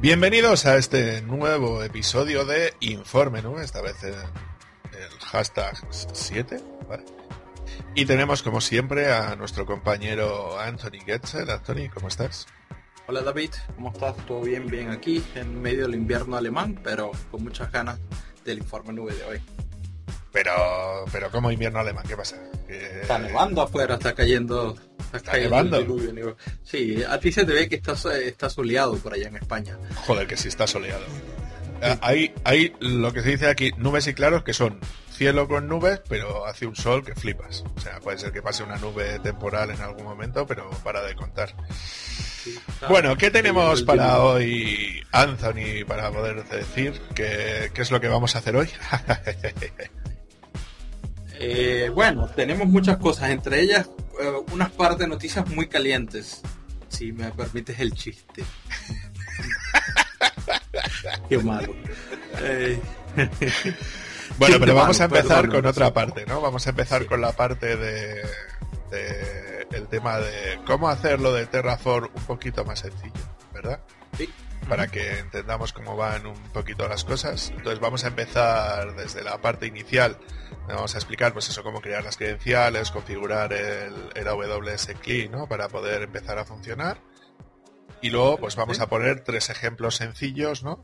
Bienvenidos a este nuevo episodio de Informe, ¿no? Esta vez en el hashtag 7, ¿vale? Y tenemos como siempre a nuestro compañero Anthony Getzel. Anthony, ¿cómo estás? Hola David, ¿cómo estás? ¿Todo bien? Bien aquí, en medio del invierno alemán, pero con muchas ganas del informe nube de hoy. Pero, pero como invierno alemán, ¿qué pasa? Está nevando afuera, está cayendo. Está, nevando. Sí, a ti se te ve que está, está soleado por allá en España. Joder, que sí está soleado. Eh, hay, hay lo que se dice aquí, nubes y claros, que son cielo con nubes, pero hace un sol que flipas. O sea, puede ser que pase una nube temporal en algún momento, pero para de contar. bueno, ¿qué tenemos para hoy, Anthony, para poder decir qué, qué es lo que vamos a hacer hoy? Eh, bueno, tenemos muchas cosas, entre ellas eh, unas par de noticias muy calientes, si me permites el chiste. Qué malo. Eh, bueno, pero vamos a empezar con otra parte, ¿no? Vamos a empezar con la parte de, el tema de cómo hacerlo de Terraform un poquito más sencillo, ¿verdad? Sí. Para que entendamos cómo van un poquito las cosas. Entonces vamos a empezar desde la parte inicial Vamos a explicar, pues eso, cómo crear las credenciales, configurar el, el AWS CLI, ¿no? Para poder empezar a funcionar. Y luego, pues vamos a poner tres ejemplos sencillos, ¿no?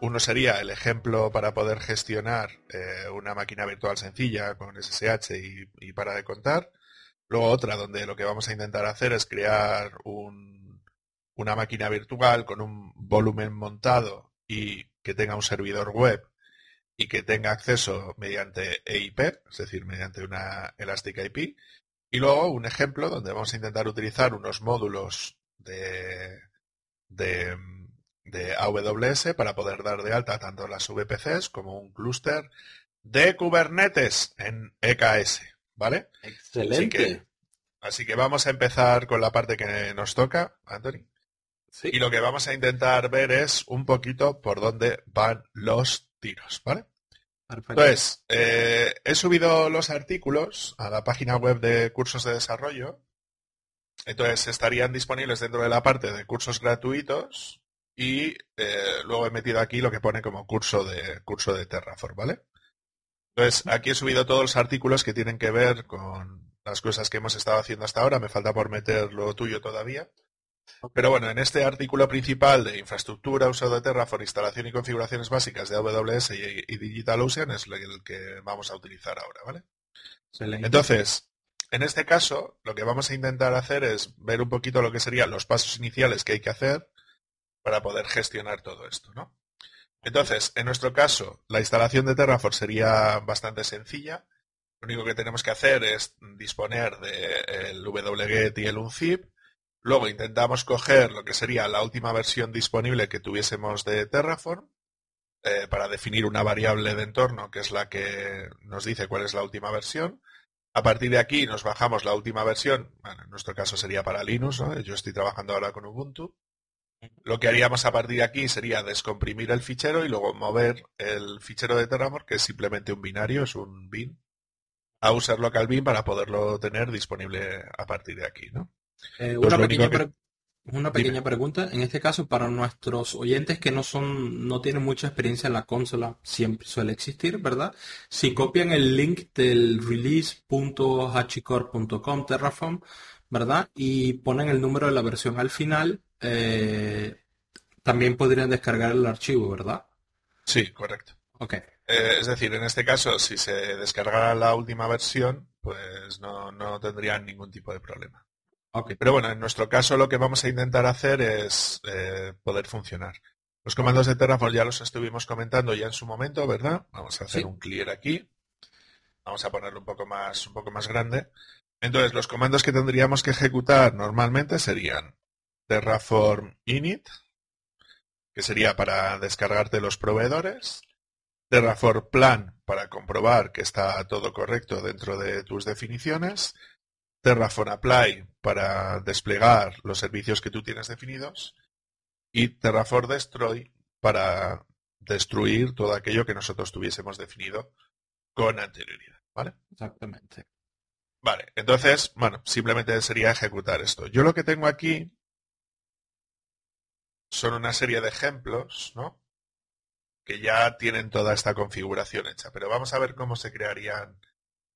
Uno sería el ejemplo para poder gestionar eh, una máquina virtual sencilla con SSH y, para de contar. Luego otra donde lo que vamos a intentar hacer es crear una máquina virtual con un volumen montado y que tenga un servidor web y que tenga acceso mediante EIP, es decir, mediante una Elastic IP. Y luego un ejemplo donde vamos a intentar utilizar unos módulos de, de, AWS para poder dar de alta tanto las VPCs como un clúster de Kubernetes en EKS, ¿vale? Excelente. Así que, vamos a empezar con la parte que nos toca, Anthony. Y lo que vamos a intentar ver es un poquito por dónde van los tiros, ¿vale? Entonces, eh, he subido los artículos a la página web de cursos de desarrollo. Entonces estarían disponibles dentro de la parte de cursos gratuitos y eh, luego he metido aquí lo que pone como curso de curso de Terraform, ¿vale? Entonces aquí he subido todos los artículos que tienen que ver con las cosas que hemos estado haciendo hasta ahora. Me falta por meter lo tuyo todavía. Pero bueno, en este artículo principal de infraestructura, uso de Terraform, instalación y configuraciones básicas de AWS y, DigitalOcean es el que vamos a utilizar ahora, ¿vale? Entonces, en este caso, lo que vamos a intentar hacer es ver un poquito lo que serían los pasos iniciales que hay que hacer para poder gestionar todo esto, ¿no? Entonces, en nuestro caso, la instalación de Terraform sería bastante sencilla. Lo único que tenemos que hacer es disponer del de wget y el unzip Luego intentamos coger lo que sería la última versión disponible que tuviésemos de Terraform eh, para definir una variable de entorno que es la que nos dice cuál es la última versión. A partir de aquí nos bajamos la última versión, en nuestro caso sería para Linux, yo estoy trabajando ahora con Ubuntu. Lo que haríamos a partir de aquí sería descomprimir el fichero y luego mover el fichero de Terraform, que es simplemente un binario, es un bin, a usar local bin para poderlo tener disponible a partir de aquí, ¿no? Eh, pues una, pequeña, pregunta, en este caso para nuestros oyentes que no son, no tienen mucha experiencia en la consola, siempre suele existir, ¿verdad? Si copian el link del release.hachicore.com Terraform, ¿verdad? Y ponen el número de la versión al final, eh, también podrían descargar el archivo, ¿verdad? Sí, correcto. Ok. Eh, es decir, en este caso, si se descargara la última versión, pues no, no tendrían ningún tipo de problema. Pero bueno, en nuestro caso lo que vamos a intentar hacer es eh, poder funcionar. Los comandos de Terraform ya los estuvimos comentando ya en su momento, ¿verdad? Vamos a hacer un clear aquí. Vamos a ponerlo un poco más, un poco más grande. Entonces, los comandos que tendríamos que ejecutar normalmente serían Terraform init, que sería para descargarte los proveedores, Terraform plan para comprobar que está todo correcto dentro de tus definiciones Terraform Apply para desplegar los servicios que tú tienes definidos y Terraform Destroy para destruir todo aquello que nosotros tuviésemos definido con anterioridad. ¿Vale? Exactamente. Vale, entonces, bueno, simplemente sería ejecutar esto. Yo lo que tengo aquí son una serie de ejemplos, ¿no? Que ya tienen toda esta configuración hecha. Pero vamos a ver cómo se crearían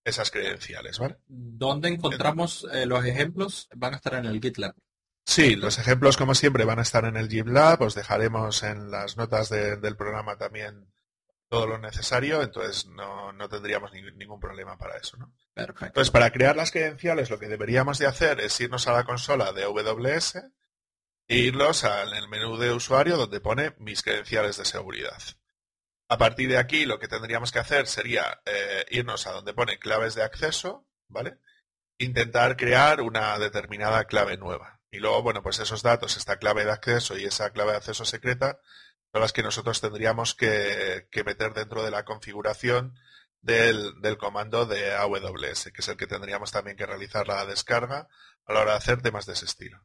esas credenciales, ¿vale? ¿Dónde encontramos eh, los ejemplos? Van a estar en el GitLab. Sí, los ejemplos como siempre van a estar en el GitLab, os dejaremos en las notas del programa también todo lo necesario, entonces no, tendríamos ningún problema para eso. ¿no? Perfecto. Entonces, para crear las credenciales lo que deberíamos de hacer es irnos a la consola de AWS e irnos al menú de usuario donde pone mis credenciales de seguridad. A partir de aquí lo que tendríamos que hacer sería eh, irnos a donde pone claves de acceso, ¿vale? Intentar crear una determinada clave nueva. Y luego, bueno, pues esos datos, esta clave de acceso y esa clave de acceso secreta, son las que nosotros tendríamos que, meter dentro de la configuración del, del, comando de AWS, que es el que tendríamos también que realizar la descarga a la hora de hacer temas de ese estilo.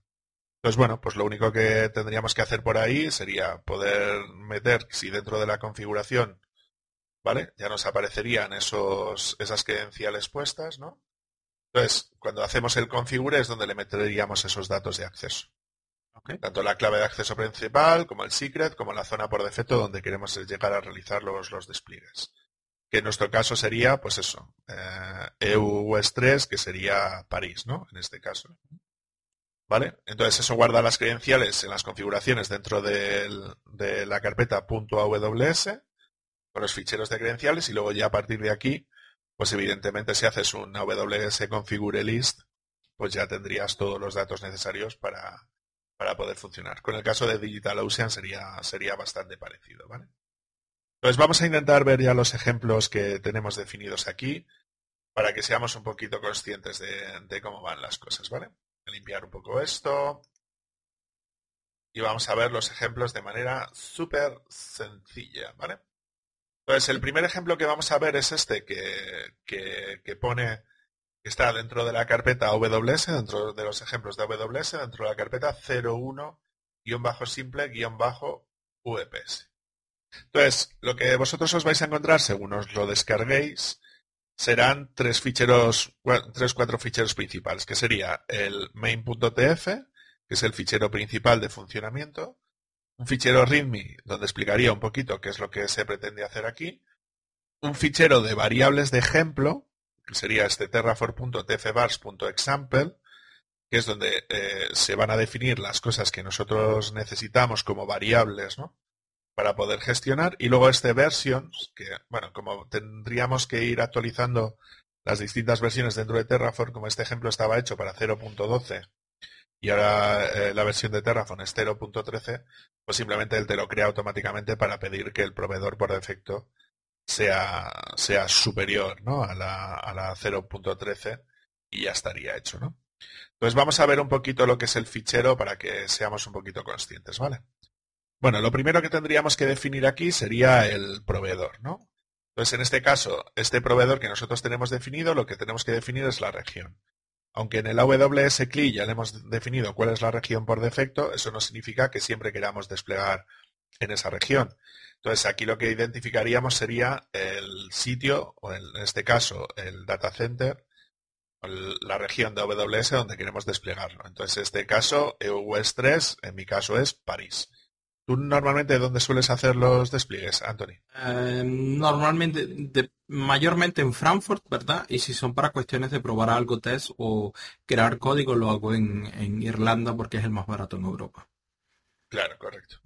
Pues bueno, pues lo único que tendríamos que hacer por ahí sería poder meter, si dentro de la configuración, ¿vale? Ya nos aparecerían esos, esas credenciales puestas, ¿no? Entonces, cuando hacemos el configure es donde le meteríamos esos datos de acceso. Tanto la clave de acceso principal, como el secret, como la zona por defecto donde queremos llegar a realizar los, los despliegues. Que en nuestro caso sería, pues eso, eh, EU 3, que sería París, ¿no? En este caso. ¿Vale? Entonces eso guarda las credenciales en las configuraciones dentro de la carpeta .aws con los ficheros de credenciales y luego ya a partir de aquí, pues evidentemente si haces un AWS configure list, pues ya tendrías todos los datos necesarios para, para poder funcionar. Con el caso de DigitalOcean sería, sería bastante parecido, ¿vale? Entonces vamos a intentar ver ya los ejemplos que tenemos definidos aquí para que seamos un poquito conscientes de, de cómo van las cosas, ¿vale? Limpiar un poco esto. Y vamos a ver los ejemplos de manera súper sencilla, ¿vale? Entonces, el primer ejemplo que vamos a ver es este que, que, pone, que está dentro de la carpeta AWS, dentro de los ejemplos de AWS, dentro de la carpeta 01-simple-UEPS. Entonces, lo que vosotros os vais a encontrar según os lo descarguéis serán tres ficheros, tres, cuatro ficheros principales, que sería el main.tf, que es el fichero principal de funcionamiento, un fichero readme, donde explicaría un poquito qué es lo que se pretende hacer aquí, un fichero de variables de ejemplo, que sería este terraform.tfvars.example, que es donde eh, se van a definir las cosas que nosotros necesitamos como variables, ¿no? Para poder gestionar. Y luego este versions, que bueno, como tendríamos que ir actualizando las distintas versiones dentro de Terraform, como este ejemplo estaba hecho para 0.12 y ahora eh, la versión de Terraform es 0.13, pues simplemente él te lo crea automáticamente para pedir que el proveedor por defecto sea, sea superior ¿no? a la, a la 0.13 y ya estaría hecho. ¿no? Entonces vamos a ver un poquito lo que es el fichero para que seamos un poquito conscientes, ¿vale? Bueno, lo primero que tendríamos que definir aquí sería el proveedor, ¿no? Entonces, en este caso, este proveedor que nosotros tenemos definido, lo que tenemos que definir es la región. Aunque en el AWS CLI ya le hemos definido cuál es la región por defecto, eso no significa que siempre queramos desplegar en esa región. Entonces, aquí lo que identificaríamos sería el sitio, o en este caso, el data center, la región de AWS donde queremos desplegarlo. Entonces, en este caso, EUS 3, en mi caso es París. ¿Tú normalmente dónde sueles hacer los despliegues, Anthony? Eh, normalmente, mayormente en Frankfurt, ¿verdad? Y si son para cuestiones de probar algo test o crear código, lo hago en, Irlanda porque es el más barato en Europa. Claro, correcto.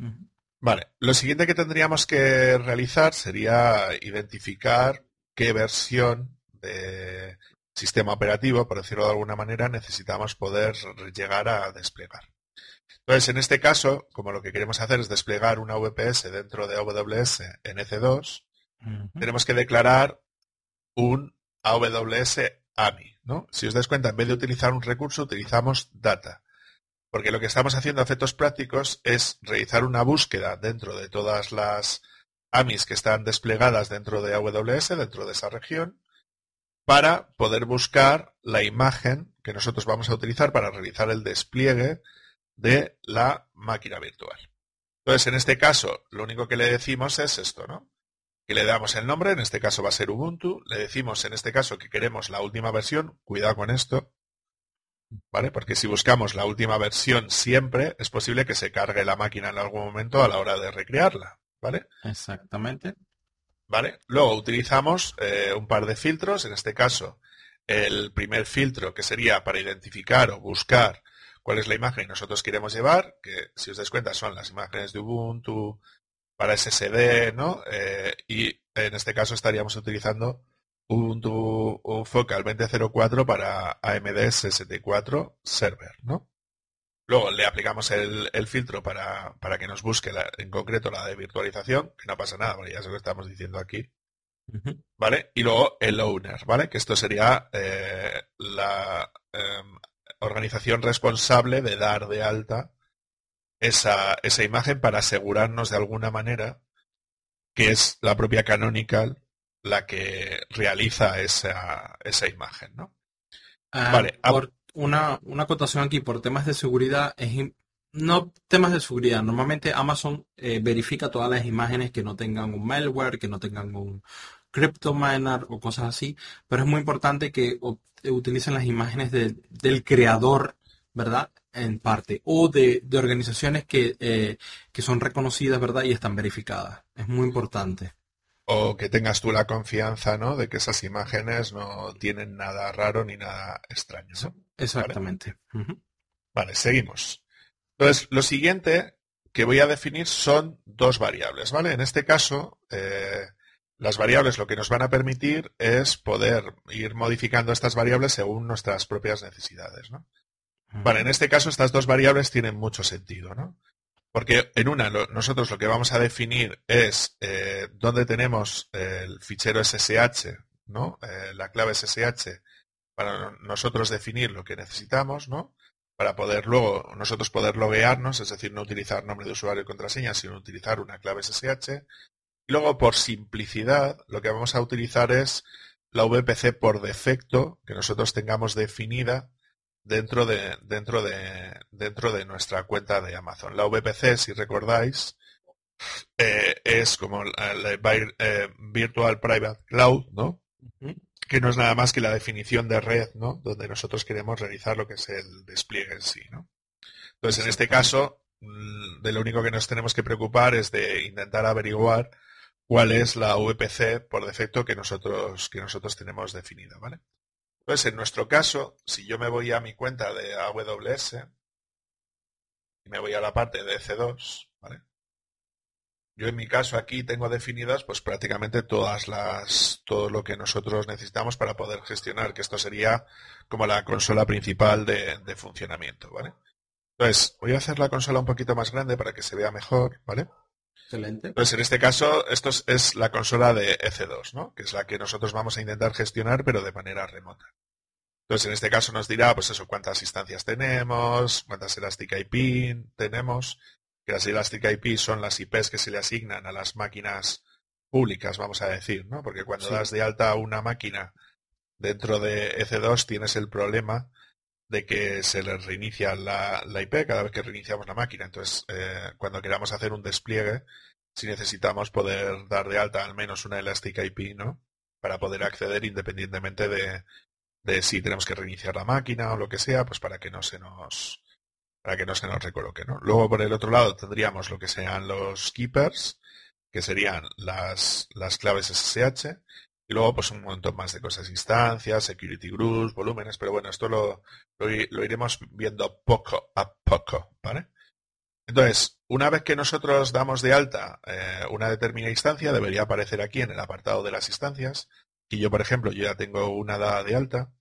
Vale, lo siguiente que tendríamos que realizar sería identificar qué versión de sistema operativo, por decirlo de alguna manera, necesitamos poder llegar a desplegar. Entonces, en este caso, como lo que queremos hacer es desplegar una VPS dentro de AWS en EC2, tenemos que declarar un AWS AMI. ¿no? Si os dais cuenta, en vez de utilizar un recurso, utilizamos data. Porque lo que estamos haciendo a efectos prácticos es realizar una búsqueda dentro de todas las AMIs que están desplegadas dentro de AWS, dentro de esa región, para poder buscar la imagen que nosotros vamos a utilizar para realizar el despliegue de la máquina virtual. Entonces, en este caso, lo único que le decimos es esto, ¿no? Que le damos el nombre, en este caso va a ser Ubuntu, le decimos en este caso que queremos la última versión, cuidado con esto, ¿vale? Porque si buscamos la última versión siempre, es posible que se cargue la máquina en algún momento a la hora de recrearla, ¿vale? Exactamente. ¿Vale? Luego utilizamos eh, un par de filtros, en este caso el primer filtro que sería para identificar o buscar cuál es la imagen que nosotros queremos llevar, que si os dais cuenta son las imágenes de Ubuntu para SSD, ¿no? Eh, y en este caso estaríamos utilizando Ubuntu Focal 2004 para AMD 64 Server, ¿no? Luego le aplicamos el, filtro para, que nos busque en concreto la de virtualización, que no pasa nada, porque ya se lo estamos diciendo aquí. ¿Vale? Y luego el owner, ¿vale? Que esto sería eh, la em, organización responsable de dar de alta esa, esa imagen para asegurarnos de alguna manera que es la propia Canonical la que realiza esa, esa imagen, ¿no? Ah, vale. Por una, una acotación aquí, por temas de seguridad, es no temas de seguridad. Normalmente Amazon eh, verifica todas las imágenes que no tengan un malware, que no tengan un cryptominer o cosas así, pero es muy importante que utilicen las imágenes del creador, ¿verdad? En parte, o de, organizaciones que, eh, que son reconocidas, ¿verdad? Y están verificadas. Es muy importante. O que tengas tú la confianza, ¿no? De que esas imágenes no tienen nada raro ni nada extraño, Exactamente. Vale, seguimos. Entonces, lo siguiente que voy a definir son dos variables, ¿vale? En este caso, eh, las variables lo que nos van a permitir es poder ir modificando estas variables según nuestras propias necesidades, ¿no? Vale, en este caso estas dos variables tienen mucho sentido, ¿no? Porque en una, nosotros lo que vamos a definir es eh, dónde tenemos el fichero SSH, ¿no? Eh, la clave SSH para nosotros definir lo que necesitamos, ¿no? Para poder luego nosotros poder loguearnos, es decir, no utilizar nombre de usuario y contraseña, sino utilizar una clave SSH. Y luego, por simplicidad, lo que vamos a utilizar es la VPC por defecto que nosotros tengamos definida dentro de, dentro de, dentro de nuestra cuenta de Amazon. La VPC, si recordáis, eh, es como la, eh, Virtual Private Cloud, ¿no? Que no es nada más que la definición de red, ¿no? Donde nosotros queremos realizar lo que es el despliegue en sí, ¿no? Entonces, en este caso, mm, de lo único que nos tenemos que preocupar es de intentar averiguar cuál es la VPC por defecto que nosotros, que nosotros tenemos definida, ¿vale? Entonces, en nuestro caso, si yo me voy a mi cuenta de AWS y me voy a la parte de EC2, ¿vale? Yo en mi caso aquí tengo definidas pues prácticamente todas las todo lo que nosotros necesitamos para poder gestionar, que esto sería como la consola principal de, de funcionamiento, ¿vale? Entonces, voy a hacer la consola un poquito más grande para que se vea mejor, ¿vale? Excelente. Pues en este caso, esto es, la consola de EC2, ¿no? Que es la que nosotros vamos a intentar gestionar, pero de manera remota. Entonces, en este caso nos dirá, pues eso, cuántas instancias tenemos, cuántas Elastic IP tenemos, que las Elastic IP son las IPs que se le asignan a las máquinas públicas, vamos a decir, ¿no? Porque cuando das de alta una máquina dentro de EC2 tienes el problema de que se le reinicia la, IP cada vez que reiniciamos la máquina. Entonces, eh, cuando queramos hacer un despliegue, si necesitamos poder dar de alta al menos una Elastic IP, ¿no? Para poder acceder independientemente de, de si tenemos que reiniciar la máquina o lo que sea, pues para que no se nos para que no se nos recoloque. Luego por el otro lado tendríamos lo que sean los keepers, que serían las, las claves SSH, luego, pues un montón más de cosas, instancias, security groups, volúmenes, pero bueno, esto lo, lo, iremos viendo poco a poco, ¿vale? Entonces, una vez que nosotros damos de alta eh, una determinada instancia, debería aparecer aquí en el apartado de las instancias. Y yo, por ejemplo, yo ya tengo una dada de alta.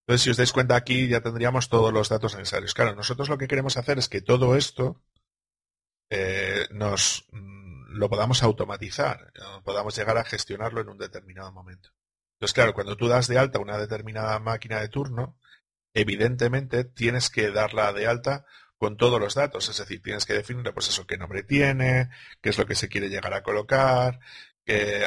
Entonces, si os dais cuenta aquí, ya tendríamos todos los datos necesarios. Claro, nosotros lo que queremos hacer es que todo esto eh, nos lo podamos automatizar, podamos llegar a gestionarlo en un determinado momento. Entonces, claro, cuando tú das de alta una determinada máquina de turno, evidentemente tienes que darla de alta con todos los datos, es decir, tienes que definir pues eso, qué nombre tiene, qué es lo que se quiere llegar a colocar,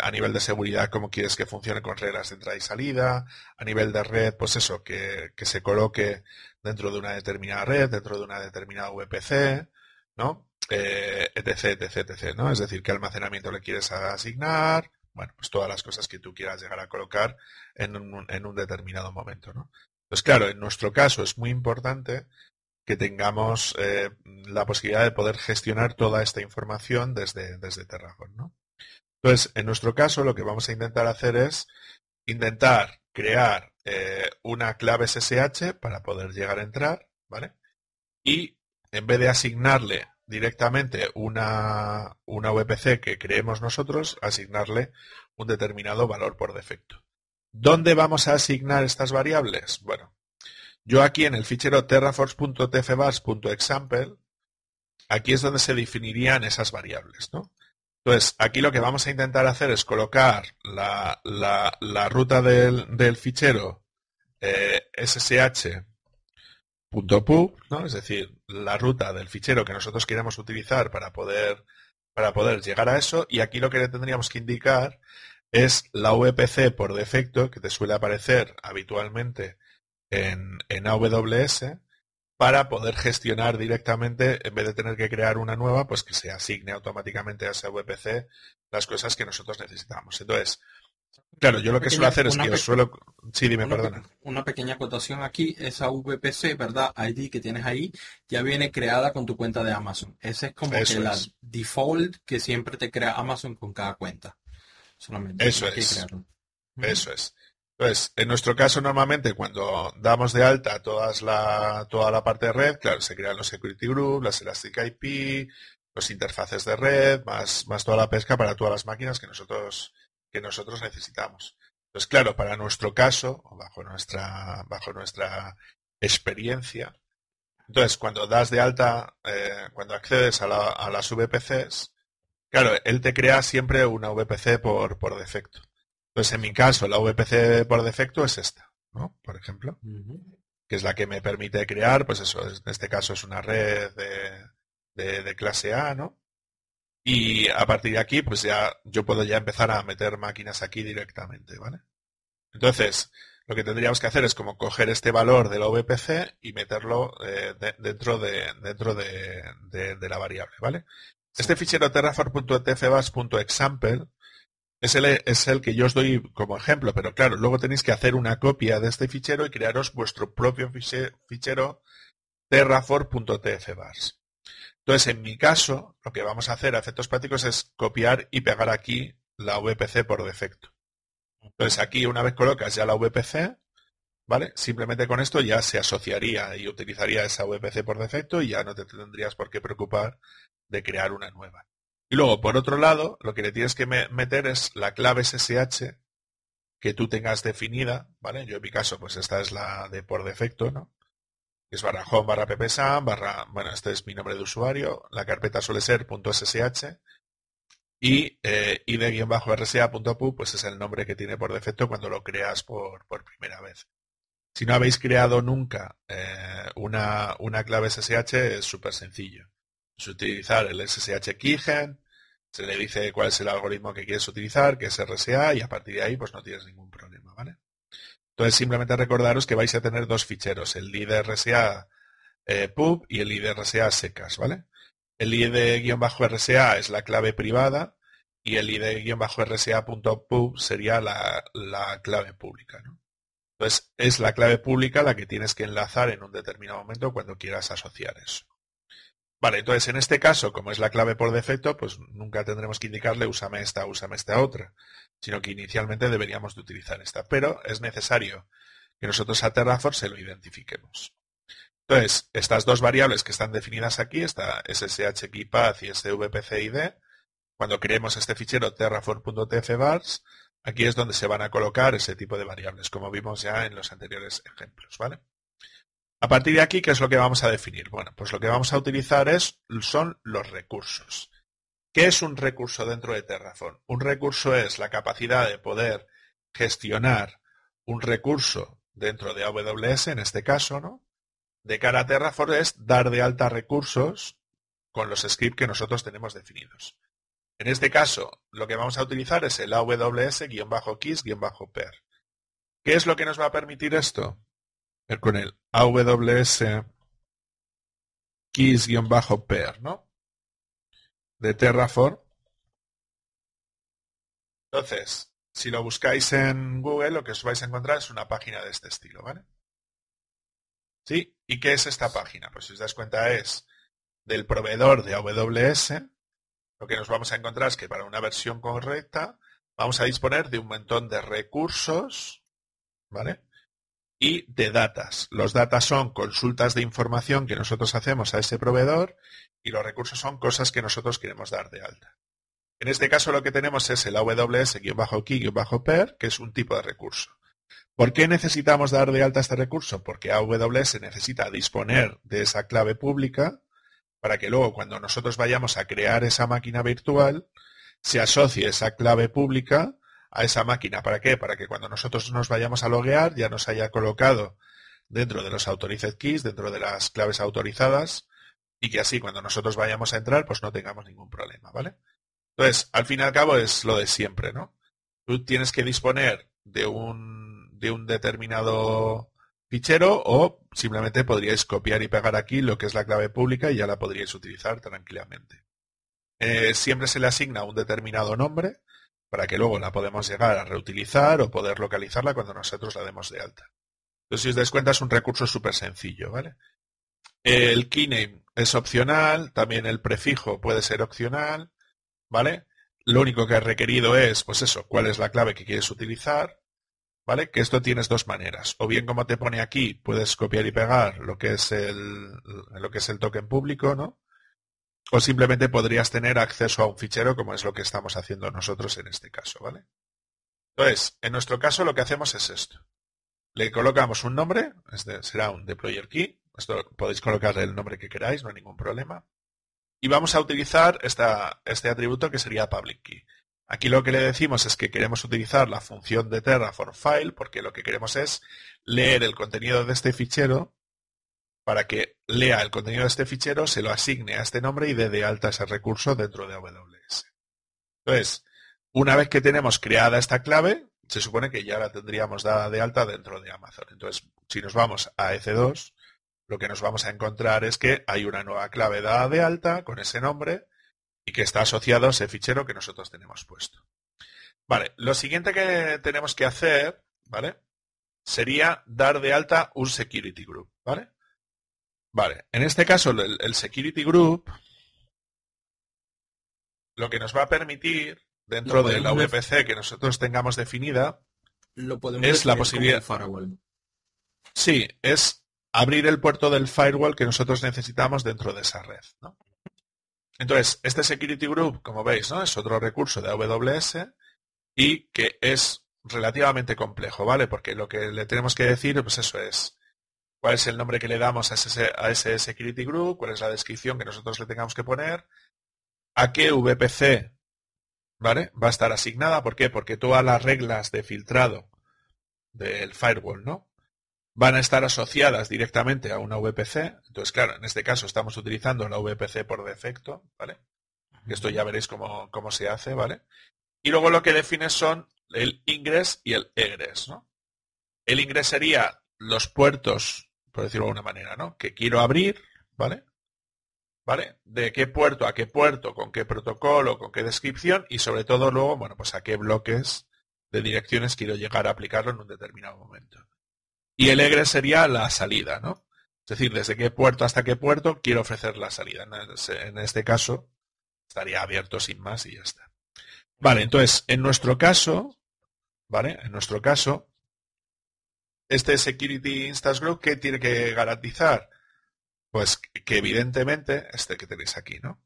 a nivel de seguridad cómo quieres que funcione con reglas de entrada y salida, a nivel de red, pues eso, que, que se coloque dentro de una determinada red, dentro de una determinada VPC, ¿no? Eh, etc, etc, etc, ¿no? Es decir, qué almacenamiento le quieres asignar, bueno, pues todas las cosas que tú quieras llegar a colocar en un, en un determinado momento, ¿no? Pues claro, en nuestro caso es muy importante que tengamos eh, la posibilidad de poder gestionar toda esta información desde, desde Terraform. ¿no? Entonces, en nuestro caso, lo que vamos a intentar hacer es intentar crear eh, una clave SSH para poder llegar a entrar, ¿vale? Y en vez de asignarle directamente una, una VPC que creemos nosotros, asignarle un determinado valor por defecto. ¿Dónde vamos a asignar estas variables? Bueno, yo aquí en el fichero terraforce.tfbars.example, aquí es donde se definirían esas variables, ¿no? Entonces, aquí lo que vamos a intentar hacer es colocar la, ruta del, fichero eh, ¿no? es decir, la ruta del fichero que nosotros queremos utilizar para poder, para poder llegar a eso, y aquí lo que le tendríamos que indicar es la VPC por defecto que te suele aparecer habitualmente en, AWS para poder gestionar directamente, en vez de tener que crear una nueva, pues que se asigne automáticamente a esa VPC las cosas que nosotros necesitamos. Entonces, claro, yo lo que suelo hacer es que suelo... Sí, dime, una, perdona. Una pequeña acotación aquí, esa VPC, ¿verdad? ID que tienes ahí, ya viene creada con tu cuenta de Amazon. Esa es como que la default que siempre te crea Amazon con cada cuenta. Solamente. Eso es. Eso es. Entonces, en nuestro caso, normalmente cuando damos de alta todas la, toda la parte de red, claro, se crean los security groups, las Elastic IP, los interfaces de red, más, más toda la pesca para todas las máquinas que nosotros, que nosotros necesitamos. Entonces, claro, para nuestro caso, bajo nuestra, bajo nuestra experiencia, entonces cuando das de alta, eh, cuando accedes a, la, a, las VPCs, claro, él te crea siempre una VPC por, por defecto. Entonces, en mi caso, la VPC por defecto es esta, ¿no? Por ejemplo, que es la que me permite crear, pues eso, en este caso es una red de, clase A, ¿no? Y a partir de aquí, pues ya yo puedo ya empezar a meter máquinas aquí directamente, ¿vale? Entonces, lo que tendríamos que hacer es como coger este valor de la VPC y meterlo eh, dentro, de, dentro de, la variable, ¿vale? Este fichero terraform.tfbus.example es el, es el que yo os doy como ejemplo, pero claro, luego tenéis que hacer una copia de este fichero y crearos vuestro propio fichero terraform.tfbars. Entonces, en mi caso, lo que vamos a hacer a efectos prácticos es copiar y pegar aquí la VPC por defecto. Entonces, aquí una vez colocas ya la VPC, ¿vale? Simplemente con esto ya se asociaría y utilizaría esa VPC por defecto y ya no te tendrías por qué preocupar de crear una nueva. Y luego, por otro lado, lo que le tienes que meter es la clave SSH que tú tengas definida, ¿vale? Yo en mi caso, pues esta es la de por defecto, ¿no? Es barra home, barra ppsam, barra, bueno, este es mi nombre de usuario, la carpeta suele ser .ssh y eh, id-rsa.pu, pues es el nombre que tiene por defecto cuando lo creas por, primera vez. Si no habéis creado nunca eh, una, una clave SSH, es súper sencillo es utilizar el SSH keygen, se le dice cuál es el algoritmo que quieres utilizar, que es RSA, y a partir de ahí pues no tienes ningún problema. Entonces simplemente recordaros que vais a tener dos ficheros, el ID RSA eh, pub y el ID RSA secas, ¿vale? El ID-RSA es la clave privada y el ID-RSA.pub sería la, la, clave pública. Entonces es la clave pública la que tienes que enlazar en un determinado momento cuando quieras asociar eso. Vale, entonces en este caso, como es la clave por defecto, pues nunca tendremos que indicarle úsame esta, úsame esta otra, sino que inicialmente deberíamos de utilizar esta. Pero es necesario que nosotros a Terraform se lo identifiquemos. Entonces, estas dos variables que están definidas aquí, esta SSH path y svpcid, cuando creemos este fichero terraform.tfvars, aquí es donde se van a colocar ese tipo de variables, como vimos ya en los anteriores ejemplos, ¿vale? A partir de aquí, ¿qué es lo que vamos a definir? Bueno, pues lo que vamos a utilizar es, son los recursos. ¿Qué es un recurso dentro de Terraform? Un recurso es la capacidad de poder gestionar un recurso dentro de AWS, en este caso, ¿no? De cara a Terraform es dar de alta recursos con los scripts que nosotros tenemos definidos. En este caso, lo que vamos a utilizar es el AWS-keys-per. ¿Qué es lo que nos va a permitir esto? Con el AWS keys-per, ¿no? De Terraform. Entonces, si lo buscáis en Google, lo que os vais a encontrar es una página de este estilo, ¿vale? ¿Sí? ¿Y qué es esta página? Pues si os das cuenta es del proveedor de AWS. Lo que nos vamos a encontrar es que para una versión correcta vamos a disponer de un montón de recursos, ¿vale? Y de datas. Los datas son consultas de información que nosotros hacemos a ese proveedor y los recursos son cosas que nosotros queremos dar de alta. En este caso lo que tenemos es el AWS-key-per, que es un tipo de recurso. ¿Por qué necesitamos dar de alta este recurso? Porque AWS necesita disponer de esa clave pública para que luego cuando nosotros vayamos a crear esa máquina virtual, se asocie esa clave pública a esa máquina. ¿Para qué? Para que cuando nosotros nos vayamos a loguear ya nos haya colocado dentro de los authorized keys, dentro de las claves autorizadas, y que así cuando nosotros vayamos a entrar, pues no tengamos ningún problema, ¿vale? Entonces, al fin y al cabo es lo de siempre, ¿no? Tú tienes que disponer de un, de un determinado fichero o simplemente podríais copiar y pegar aquí lo que es la clave pública y ya la podríais utilizar tranquilamente. Eh, siempre se le asigna un determinado nombre para que luego la podemos llegar a reutilizar o poder localizarla cuando nosotros la demos de alta. Entonces, si os dais cuenta, es un recurso súper sencillo, ¿vale? El keyname es opcional, también el prefijo puede ser opcional, ¿vale? Lo único que ha requerido es, pues eso, cuál es la clave que quieres utilizar, ¿vale? Que esto tienes dos maneras. O bien como te pone aquí, puedes copiar y pegar lo que es el, lo que es el token público, ¿no? O simplemente podrías tener acceso a un fichero como es lo que estamos haciendo nosotros en este caso, ¿vale? Entonces, en nuestro caso lo que hacemos es esto. Le colocamos un nombre, este será un deployer key, esto podéis colocarle el nombre que queráis, no hay ningún problema. Y vamos a utilizar este atributo que sería public key. Aquí lo que le decimos es que queremos utilizar la función de Terraform file porque lo que queremos es leer el contenido de este fichero para que lea el contenido de este fichero, se lo asigne a este nombre y dé de alta ese recurso dentro de AWS. Entonces, una vez que tenemos creada esta clave, se supone que ya la tendríamos dada de alta dentro de Amazon. Entonces, si nos vamos a EC2, lo que nos vamos a encontrar es que hay una nueva clave dada de alta con ese nombre y que está asociado a ese fichero que nosotros tenemos puesto. Vale, lo siguiente que tenemos que hacer, ¿vale? Sería dar de alta un security group, ¿vale? Vale, en este caso el, security group lo que nos va a permitir dentro de la VPC que nosotros tengamos definida lo podemos es la posibilidad firewall. Sí, es abrir el puerto del firewall que nosotros necesitamos dentro de esa red. Entonces, este Security Group, como veis, ¿no? es otro recurso de AWS y que es relativamente complejo, ¿vale? Porque lo que le tenemos que decir, pues eso es, cuál es el nombre que le damos a ese, a ese Security Group, cuál es la descripción que nosotros le tengamos que poner, a qué VPC, ¿vale? Va a estar asignada, ¿por qué? Porque todas las reglas de filtrado del firewall, ¿no? van a estar asociadas directamente a una VPC. Entonces, claro, en este caso estamos utilizando la VPC por defecto, ¿vale? Esto ya veréis cómo, cómo se hace, ¿vale? Y luego lo que define son el ingress y el egress, ¿no? El ingress sería los puertos, por decirlo de alguna manera, ¿no? Que quiero abrir, ¿vale? ¿Vale? De qué puerto a qué puerto, con qué protocolo, con qué descripción y sobre todo luego, bueno, pues a qué bloques de direcciones quiero llegar a aplicarlo en un determinado momento. Y el egre sería la salida, ¿no? Es decir, desde qué puerto hasta qué puerto quiero ofrecer la salida. En este caso, estaría abierto sin más y ya está. Vale, entonces, en nuestro caso, ¿vale? En nuestro caso, este Security Instance Group, ¿qué tiene que garantizar? Pues que evidentemente, este que tenéis aquí, ¿no?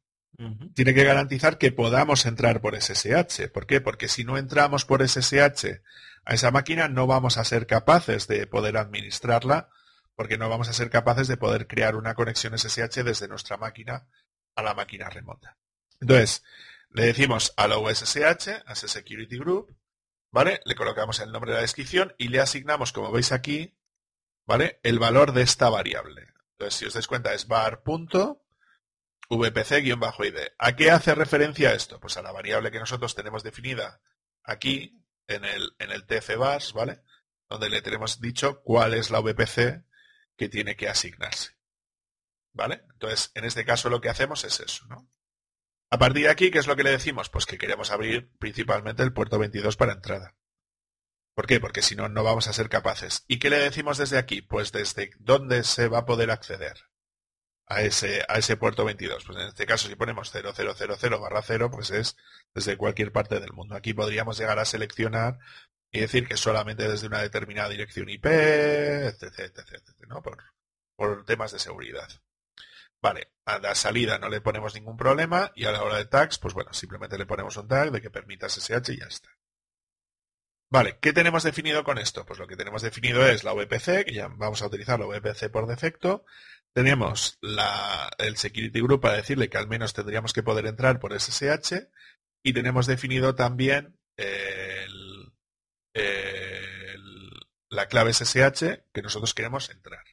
Tiene que garantizar que podamos entrar por SSH. ¿Por qué? Porque si no entramos por SSH a esa máquina no vamos a ser capaces de poder administrarla porque no vamos a ser capaces de poder crear una conexión SSH desde nuestra máquina a la máquina remota. Entonces, le decimos a la USSH, a ese security group, ¿vale? Le colocamos el nombre de la descripción y le asignamos, como veis aquí, ¿vale? El valor de esta variable. Entonces, si os dais cuenta, es var.vpc-id. ¿A qué hace referencia esto? Pues a la variable que nosotros tenemos definida aquí, en el, en el ¿vale? Donde le tenemos dicho cuál es la VPC que tiene que asignarse. ¿Vale? Entonces, en este caso lo que hacemos es eso, ¿no? A partir de aquí, ¿qué es lo que le decimos? Pues que queremos abrir principalmente el puerto 22 para entrada. ¿Por qué? Porque si no, no vamos a ser capaces. ¿Y qué le decimos desde aquí? Pues desde dónde se va a poder acceder a ese, puerto 22. Pues en este caso, si ponemos 0000 barra 0, pues es desde cualquier parte del mundo. Aquí podríamos llegar a seleccionar y decir que solamente desde una determinada dirección IP, etc, etc, ¿no? Por, por temas de seguridad. Vale, a la salida no le ponemos ningún problema y a la hora de tags, pues bueno, simplemente le ponemos un tag de que permita SSH y ya está. Vale, ¿qué tenemos definido con esto? Pues lo que tenemos definido es la VPC, que ya vamos a utilizar la VPC por defecto. Tenemos el security group para decirle que al menos tendríamos que poder entrar por SSH. Y tenemos definido también la clave SSH que nosotros queremos entrar.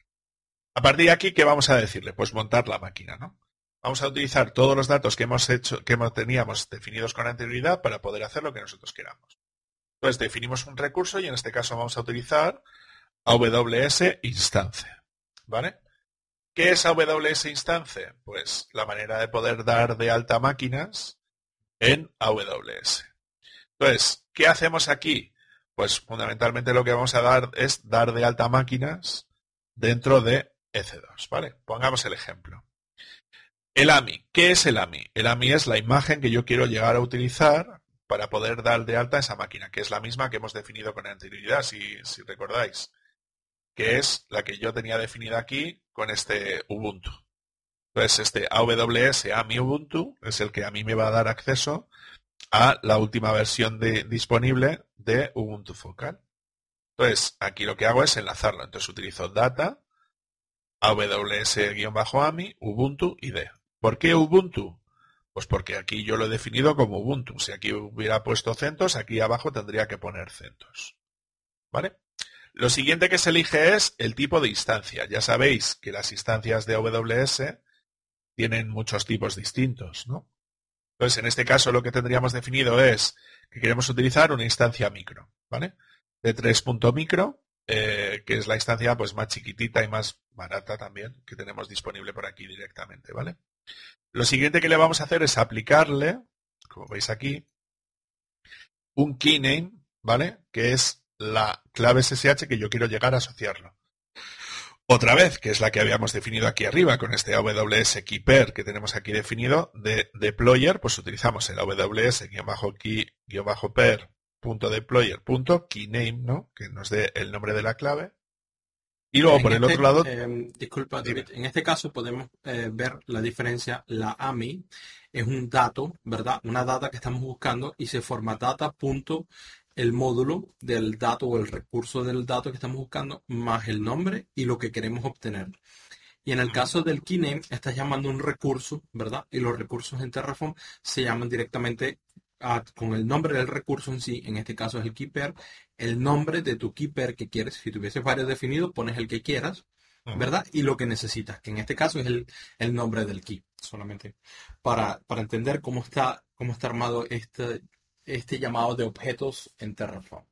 A partir de aquí, ¿qué vamos a decirle? Pues montar la máquina, ¿no? Vamos a utilizar todos los datos que hemos hecho, que teníamos definidos con anterioridad para poder hacer lo que nosotros queramos. Entonces definimos un recurso y en este caso vamos a utilizar AWS Instance. ¿Vale? ¿Qué es AWS Instance? Pues la manera de poder dar de alta máquinas en AWS. Entonces, ¿qué hacemos aquí? Pues fundamentalmente lo que vamos a dar es dar de alta máquinas dentro de EC2. ¿Vale? Pongamos el ejemplo. El AMI. ¿Qué es el AMI? El AMI es la imagen que yo quiero llegar a utilizar para poder dar de alta esa máquina, que es la misma que hemos definido con anterioridad, si, recordáis, que es la que yo tenía definida aquí con este Ubuntu. Entonces, este AWS AMI Ubuntu es el que a mí me va a dar acceso a la última versión disponible de Ubuntu Focal. Entonces, aquí lo que hago es enlazarlo. Entonces, utilizo data, AWS-AMI, Ubuntu y D. ¿Por qué Ubuntu? Pues porque aquí yo lo he definido como Ubuntu. Si aquí hubiera puesto CentOS, aquí abajo tendría que poner CentOS. ¿Vale? Lo siguiente que se elige es el tipo de instancia. Ya sabéis que las instancias de AWS tienen muchos tipos distintos, ¿no? Entonces, en este caso lo que tendríamos definido es que queremos utilizar una instancia micro, ¿vale? De 3.micro, eh, que es la instancia pues más chiquitita y más barata también que tenemos disponible por aquí directamente, ¿vale? Lo siguiente que le vamos a hacer es aplicarle, como veis aquí, un keyname, ¿vale? Que es la clave SSH que yo quiero llegar a asociarlo. Otra vez, que es la que habíamos definido aquí arriba con este AWS Keeper que tenemos aquí definido de deployer, pues utilizamos el AWS-key-per.deployer.keyname, ¿no? Que nos dé el nombre de la clave. Y luego por el este, otro lado. Eh, disculpa, en este caso podemos eh, ver la diferencia. La AMI es un dato, ¿verdad? Una data que estamos buscando y se forma data punto el módulo del dato o el recurso del dato que estamos buscando más el nombre y lo que queremos obtener. Y en el caso del keyname, estás llamando un recurso, ¿verdad? Y los recursos en Terraform se llaman directamente con el nombre del recurso en sí, en este caso es el keeper, el nombre de tu keeper que quieres. Si tuvieses varios definidos, pones el que quieras, ¿verdad? Y lo que necesitas, que en este caso es el, nombre del key, solamente para, para, entender cómo está, cómo está armado este, este llamado de objetos en Terraform.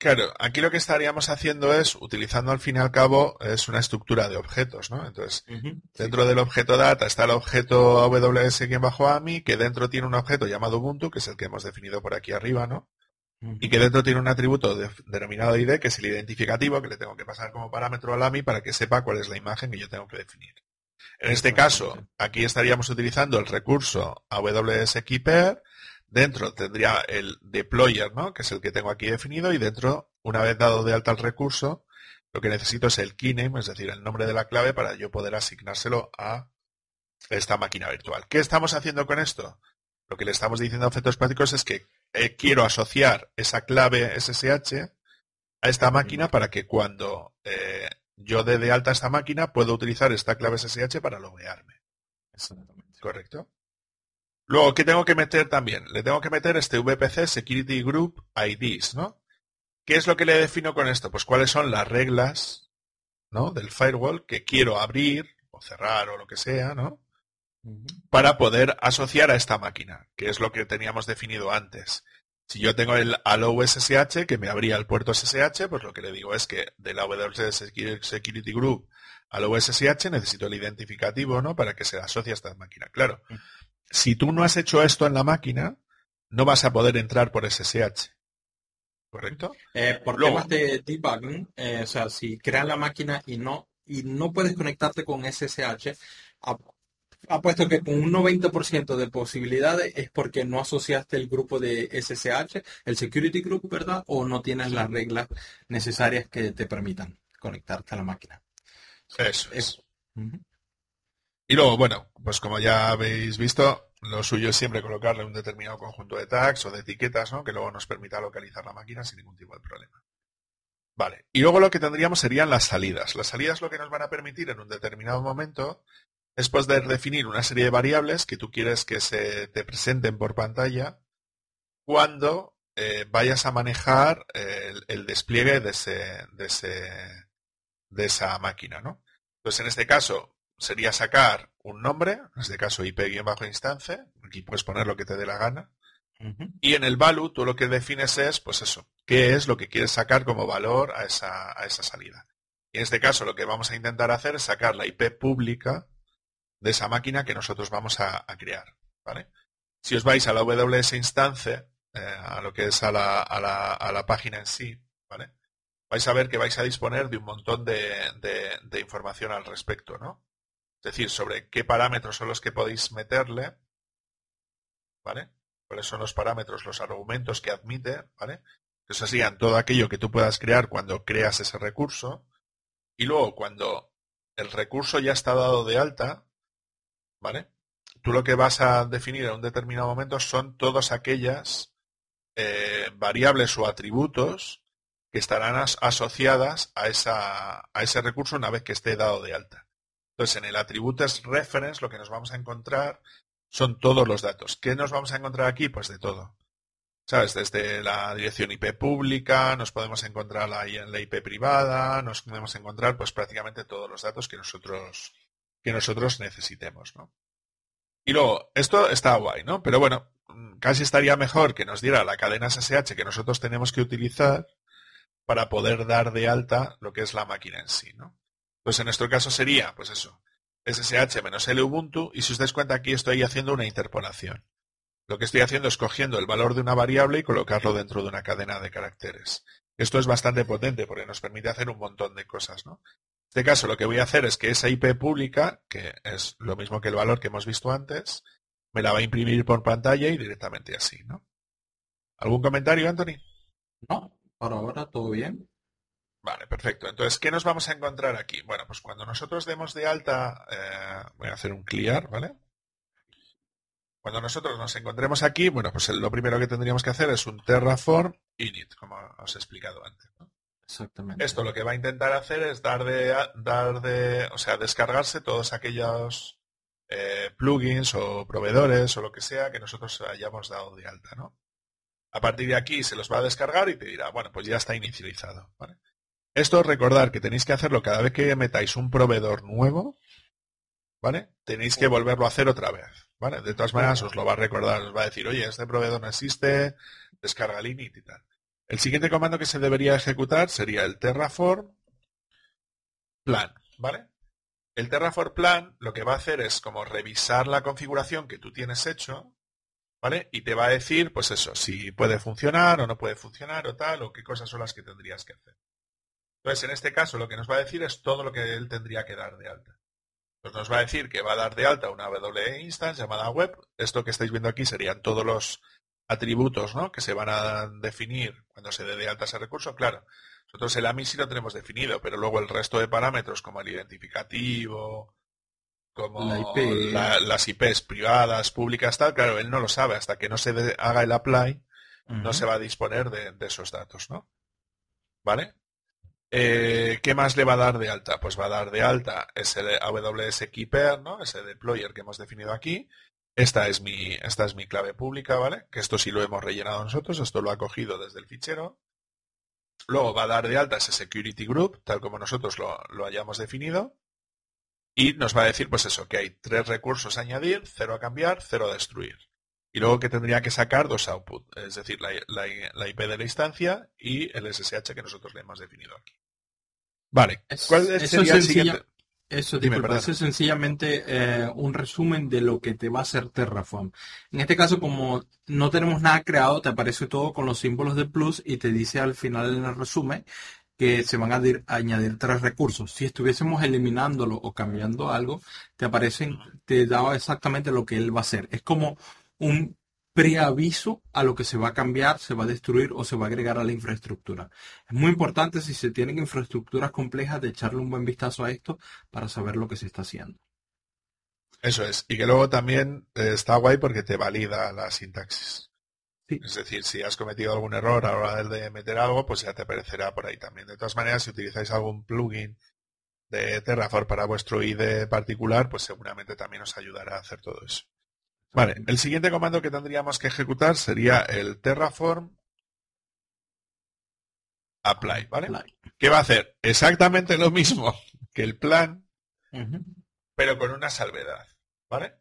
Claro, aquí lo que estaríamos haciendo es, utilizando al fin y al cabo, es una estructura de objetos, ¿no? Entonces, dentro del objeto data está el objeto AWS-AMI, que dentro tiene un objeto llamado Ubuntu, que es el que hemos definido por aquí arriba, ¿no? Y que dentro tiene un atributo denominado ID, que es el identificativo, que le tengo que pasar como parámetro al AMI para que sepa cuál es la imagen que yo tengo que definir. En este caso, aquí estaríamos utilizando el recurso AWS Keeper, Dentro tendría el deployer, ¿no? que es el que tengo aquí definido, y dentro, una vez dado de alta el recurso, lo que necesito es el keyname, es decir, el nombre de la clave para yo poder asignárselo a esta máquina virtual. ¿Qué estamos haciendo con esto? Lo que le estamos diciendo a efectos prácticos es que eh, quiero asociar esa clave SSH a esta máquina para que cuando eh, yo dé de alta esta máquina pueda utilizar esta clave SSH para loguearme. ¿Correcto? Luego, ¿qué tengo que meter también? Le tengo que meter este VPC Security Group IDs, ¿no? ¿Qué es lo que le defino con esto? Pues cuáles son las reglas, ¿no? Del firewall que quiero abrir o cerrar o lo que sea, ¿no? Para poder asociar a esta máquina, que es lo que teníamos definido antes. Si yo tengo el allow SSH que me abría el puerto SSH, pues lo que le digo es que del AWS Security Group allow SSH necesito el identificativo, ¿no? Para que se asocie a esta máquina. Claro si tú no has hecho esto en la máquina, no vas a poder entrar por SSH. ¿Correcto? Eh, por temas de debugging, eh, o sea, si crean la máquina y no, y no puedes conectarte con SSH, apuesto que con un 90% de posibilidades es porque no asociaste el grupo de SSH, el security group, ¿verdad? O no tienes las reglas necesarias que te permitan conectarte a la máquina. Eso es. Y luego, bueno, pues como ya habéis visto, lo suyo es siempre colocarle un determinado conjunto de tags o de etiquetas, ¿no? Que luego nos permita localizar la máquina sin ningún tipo de problema. Vale. Y luego lo que tendríamos serían las salidas. Las salidas lo que nos van a permitir en un determinado momento es poder definir una serie de variables que tú quieres que se te presenten por pantalla cuando eh, vayas a manejar el, el despliegue de, ese, de, ese, de esa máquina, ¿no? Entonces, en este caso, sería sacar un nombre, en este caso IP-instancia, aquí puedes poner lo que te dé la gana, y en el value tú lo que defines es, pues eso, qué es lo que quieres sacar como valor a esa, a esa salida. Y en este caso lo que vamos a intentar hacer es sacar la IP pública de esa máquina que nosotros vamos a, crear. ¿vale? Si os vais a la WS Instance, eh, a lo que es a la, a, la, a la, página en sí, ¿vale? vais a ver que vais a disponer de un montón de, de información al respecto, ¿no? Es decir, sobre qué parámetros son los que podéis meterle, ¿vale? ¿Cuáles son los parámetros, los argumentos que admite, ¿vale? Que serían todo aquello que tú puedas crear cuando creas ese recurso. Y luego, cuando el recurso ya está dado de alta, ¿vale? Tú lo que vas a definir en un determinado momento son todas aquellas eh, variables o atributos que estarán asociadas a ese recurso una vez que esté dado de alta. Entonces, en el Attributes Reference lo que nos vamos a encontrar son todos los datos. ¿Qué nos vamos a encontrar aquí? Pues de todo. ¿Sabes? Desde la dirección IP pública, nos podemos encontrar la, la IP privada, nos podemos encontrar pues prácticamente todos los datos que nosotros, que nosotros necesitemos, ¿no? Y luego, esto está guay, ¿no? Pero bueno, casi estaría mejor que nos diera la cadena SSH que nosotros tenemos que utilizar para poder dar de alta lo que es la máquina en sí, ¿no? Pues en nuestro caso sería, pues eso, SSH L Ubuntu, y si os dais cuenta aquí estoy haciendo una interpolación. Lo que estoy haciendo es cogiendo el valor de una variable y colocarlo dentro de una cadena de caracteres. Esto es bastante potente porque nos permite hacer un montón de cosas, ¿no? En este caso lo que voy a hacer es que esa IP pública, que es lo mismo que el valor que hemos visto antes, me la va a imprimir por pantalla y directamente así, ¿no? ¿Algún comentario, Anthony? No, por ahora todo bien. Vale, perfecto. Entonces, ¿qué nos vamos a encontrar aquí? Bueno, pues cuando nosotros demos de alta, eh, voy a hacer un clear, ¿vale? Cuando nosotros nos encontremos aquí, bueno, pues lo primero que tendríamos que hacer es un Terraform init, como os he explicado antes. Exactamente. Esto lo que va a intentar hacer es dar de, dar de, o sea, descargarse todos aquellos eh, plugins o proveedores o lo que sea que nosotros hayamos dado de alta, ¿no? A partir de aquí se los va a descargar y te dirá, bueno, pues ya está inicializado, ¿vale? Esto recordar que tenéis que hacerlo cada vez que metáis un proveedor nuevo, ¿vale? Tenéis que volverlo a hacer otra vez, ¿vale? De todas maneras os lo va a recordar, os va a decir, oye, este proveedor no existe, descarga el init y tal. El siguiente comando que se debería ejecutar sería el terraform plan, ¿vale? El terraform plan lo que va a hacer es como revisar la configuración que tú tienes hecho, ¿vale? Y te va a decir, pues eso, si puede funcionar o no puede funcionar o tal, o qué cosas son las que tendrías que hacer. Entonces, en este caso, lo que nos va a decir es todo lo que él tendría que dar de alta. Pues nos va a decir que va a dar de alta una WE instance llamada web. Esto que estáis viendo aquí serían todos los atributos ¿no? que se van a definir cuando se dé de alta ese recurso. Claro, nosotros el AMI sí lo tenemos definido, pero luego el resto de parámetros como el identificativo, como las IPs privadas, públicas, tal, claro, él no lo sabe. Hasta que no se haga el apply, no se va a disponer de, de esos datos, ¿no? ¿Vale? Eh, ¿Qué más le va a dar de alta? Pues va a dar de alta ese AWS Keeper, ¿no? Ese deployer que hemos definido aquí. Esta es mi, esta es mi clave pública, ¿vale? Que esto sí lo hemos rellenado nosotros, esto lo ha cogido desde el fichero. Luego va a dar de alta ese security group, tal como nosotros lo, hayamos definido. Y nos va a decir, pues eso, que hay tres recursos añadir, cero a cambiar, cero a destruir. Y luego que tendría que sacar dos outputs, es decir, la, la, IP de la instancia y el SSH que nosotros le hemos definido aquí. Vale. ¿Cuál sería el siguiente? Eso, me parece sencillamente eh, un resumen de lo que te va a hacer Terraform. En este caso, como no tenemos nada creado, te aparece todo con los símbolos de plus y te dice al final en el resumen que se van a añadir tres recursos. Si estuviésemos eliminándolo o cambiando algo, te aparecen, te da exactamente lo que él va a hacer. Es como un preaviso a lo que se va a cambiar, se va a destruir o se va a agregar a la infraestructura. Es muy importante si se tienen infraestructuras complejas de echarle un buen vistazo a esto para saber lo que se está haciendo. Eso es. Y que luego también eh, está guay porque te valida la sintaxis. Es decir, si has cometido algún error a la hora de meter algo, pues ya te aparecerá por ahí también. De todas maneras, si utilizáis algún plugin de Terraform para vuestro IDE particular, pues seguramente también os ayudará a hacer todo eso. Vale, el siguiente comando que tendríamos que ejecutar sería el terraform apply, ¿vale? ¿Qué va a hacer? Exactamente lo mismo que el plan, pero con una salvedad, ¿vale?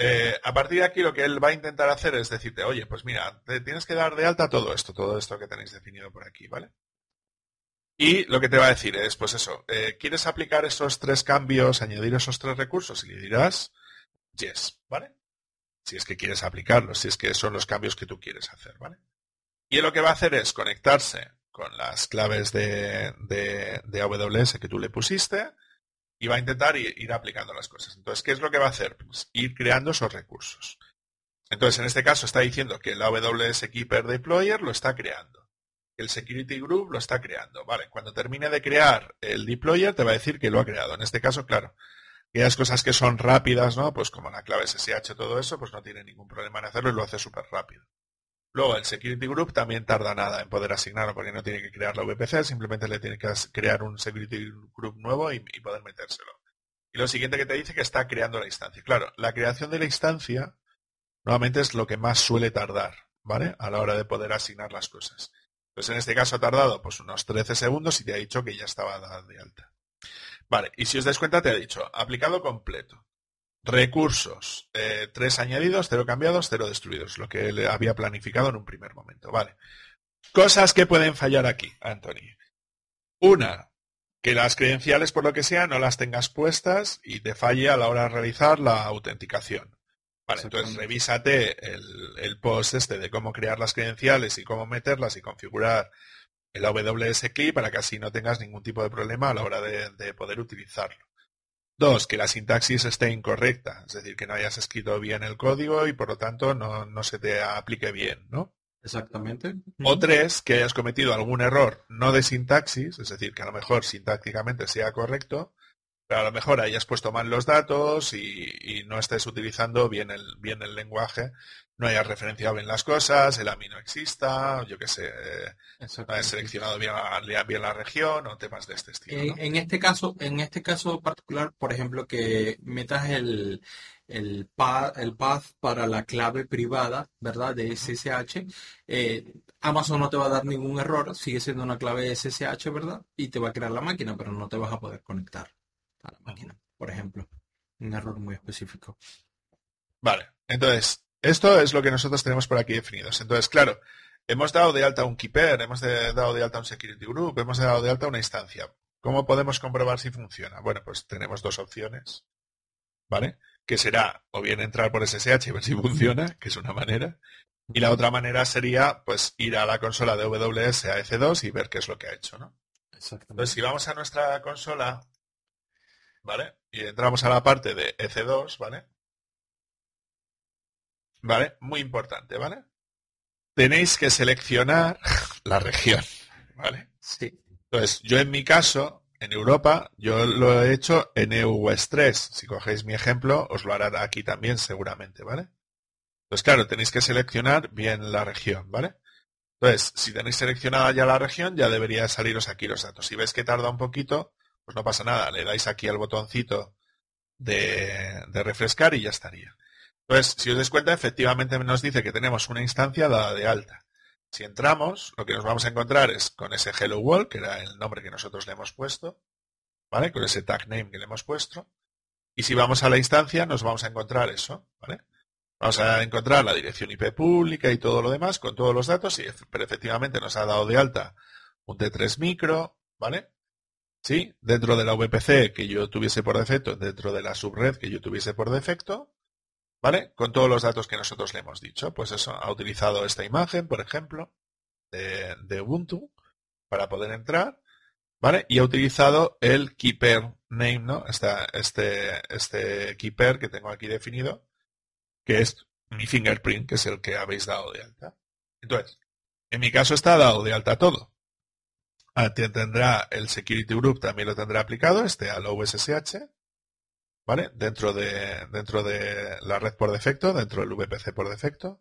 Eh, a partir de aquí lo que él va a intentar hacer es decirte, oye, pues mira, tienes que dar de alta todo esto, todo esto que tenéis definido por aquí, ¿vale? Y lo que te va a decir es, pues eso, eh, ¿quieres aplicar esos tres cambios, añadir esos tres recursos? Y le dirás, yes, ¿vale? Si es que quieres aplicarlos, si es que son los cambios que tú quieres hacer, ¿vale? Y lo que va a hacer es conectarse con las claves de, de, AWS que tú le pusiste y va a intentar ir, aplicando las cosas. Entonces, ¿qué es lo que va a hacer? Pues ir creando esos recursos. Entonces, en este caso está diciendo que el AWS Keeper Deployer lo está creando. El Security Group lo está creando. Vale, cuando termine de crear el deployer te va a decir que lo ha creado. En este caso, claro, aquellas cosas que son rápidas, ¿no? Pues como la clave SSH, todo eso, pues no tiene ningún problema en hacerlo y lo hace súper rápido. Luego, el Security Group también tarda nada en poder asignarlo porque no tiene que crear la VPC, simplemente le tiene que crear un Security Group nuevo y, poder metérselo. Y lo siguiente que te dice que está creando la instancia. Claro, la creación de la instancia nuevamente es lo que más suele tardar, ¿vale? A la hora de poder asignar las cosas. Pues en este caso ha tardado pues unos 13 segundos y te ha dicho que ya estaba de alta. Vale, y si os dais cuenta te ha dicho, aplicado completo. Recursos, eh, tres añadidos, cero cambiados, cero destruidos, lo que le había planificado en un primer momento. Vale. Cosas que pueden fallar aquí, Anthony. Una, que las credenciales, por lo que sea, no las tengas puestas y te falle a la hora de realizar la autenticación. Vale, entonces revísate el, el, post este de cómo crear las credenciales y cómo meterlas y configurar el AWS Key para que así no tengas ningún tipo de problema a la hora de, poder utilizarlo. Dos, que la sintaxis esté incorrecta, es decir, que no hayas escrito bien el código y por lo tanto no, se te aplique bien, ¿no? Exactamente. O tres, que hayas cometido algún error no de sintaxis, es decir, que a lo mejor sintácticamente sea correcto, a lo mejor hayas puesto mal los datos y, no estés utilizando bien el, bien el lenguaje, no hayas referenciado bien las cosas, el AMI no exista, yo qué sé, no hayas seleccionado bien la, bien la región o temas de este estilo. En este caso, en este caso particular, por ejemplo, que metas el, el, path, el path para la clave privada, ¿verdad? De SSH, eh, Amazon no te va a dar ningún error, sigue siendo una clave SSH, ¿verdad? Y te va a crear la máquina, pero no te vas a poder conectar a la máquina, por ejemplo. Un error muy específico. Vale, entonces, esto es lo que nosotros tenemos por aquí definidos. Entonces, claro, hemos dado de alta un keeper, hemos dado de alta un security group, hemos dado de alta una instancia. ¿Cómo podemos comprobar si funciona? Bueno, pues tenemos dos opciones, ¿vale? Que será o bien entrar por SSH y ver si funciona, que es una manera, y la otra manera sería, pues, ir a la consola de WS a EC2 y ver qué es lo que ha hecho, ¿no? Exactamente. Entonces, si vamos a nuestra consola ¿vale? Y entramos a la parte de EC2, ¿vale? ¿Vale? Muy importante, ¿vale? Tenéis que seleccionar la región, ¿vale? Sí. Entonces, yo en mi caso, en Europa, yo lo he hecho en EU West 3. Si cogéis mi ejemplo, os lo hará aquí también seguramente, ¿vale? Pues claro, tenéis que seleccionar bien la región, ¿vale? Entonces, si tenéis seleccionada ya la región, ya debería saliros aquí los datos. Si ves que tarda un poquito, pues no pasa nada, le dais aquí al botoncito de, refrescar y ya estaría. Entonces, si os dais cuenta, efectivamente nos dice que tenemos una instancia dada de alta. Si entramos, lo que nos vamos a encontrar es con ese Hello World, que era el nombre que nosotros le hemos puesto, ¿vale? Con ese tag name que le hemos puesto. Y si vamos a la instancia, nos vamos a encontrar eso, ¿vale? Vamos a encontrar la dirección IP pública y todo lo demás con todos los datos, y, pero efectivamente nos ha dado de alta un T3 micro, ¿vale? ¿Sí? Dentro de la VPC que yo tuviese por defecto, dentro de la subred que yo tuviese por defecto, ¿vale? Con todos los datos que nosotros le hemos dicho. Pues eso, ha utilizado esta imagen, por ejemplo, de, Ubuntu para poder entrar, ¿vale? Y ha utilizado el keeper name, ¿no? este, este keeper que tengo aquí definido, que es mi fingerprint, que es el que habéis dado de alta. Entonces, en mi caso está dado de alta todo. Ah, tendrá el security group, también lo tendrá aplicado, este al OSSH, ¿vale? Dentro de, dentro de la red por defecto, dentro del VPC por defecto.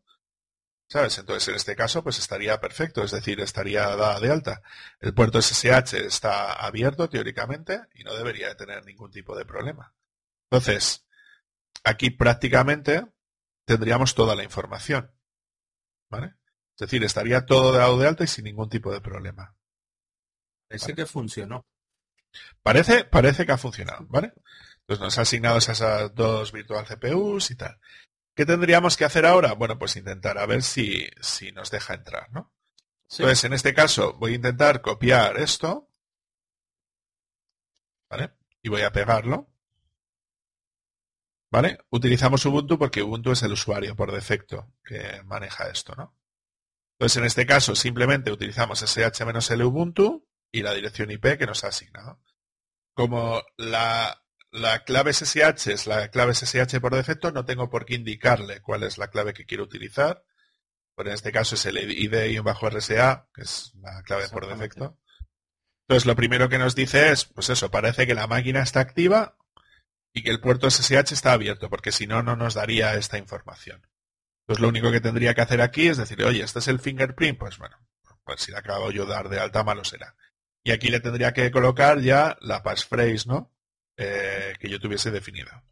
¿Sabes? Entonces, en este caso, pues estaría perfecto, es decir, estaría dada de alta. El puerto SSH está abierto teóricamente y no debería de tener ningún tipo de problema. Entonces, aquí prácticamente tendríamos toda la información. ¿Vale? Es decir, estaría todo dado de alta y sin ningún tipo de problema. Parece que funcionó. Parece, parece que ha funcionado, ¿vale? Entonces nos ha asignado esas dos virtual CPUs y tal. ¿Qué tendríamos que hacer ahora? Bueno, pues intentar a ver si, si nos deja entrar, ¿no? Entonces, en este caso, voy a intentar copiar esto. ¿Vale? Y voy a pegarlo. ¿Vale? Utilizamos Ubuntu porque Ubuntu es el usuario por defecto que maneja esto, ¿no? Entonces, en este caso, simplemente utilizamos sh-l Ubuntu y la dirección IP que nos ha asignado. Como la, clave SSH es la clave SSH por defecto, no tengo por qué indicarle cuál es la clave que quiero utilizar. Pues en este caso es el ID-RSA, que es la clave por defecto. Entonces, lo primero que nos dice es, pues eso, parece que la máquina está activa y que el puerto SSH está abierto, porque si no, no nos daría esta información. Pues lo único que tendría que hacer aquí es decir, oye, este es el fingerprint, pues bueno, pues si le acabo yo de dar de alta, malo será. Y aquí le tendría que colocar ya la passphrase, ¿no? Eh, que yo tuviese definida.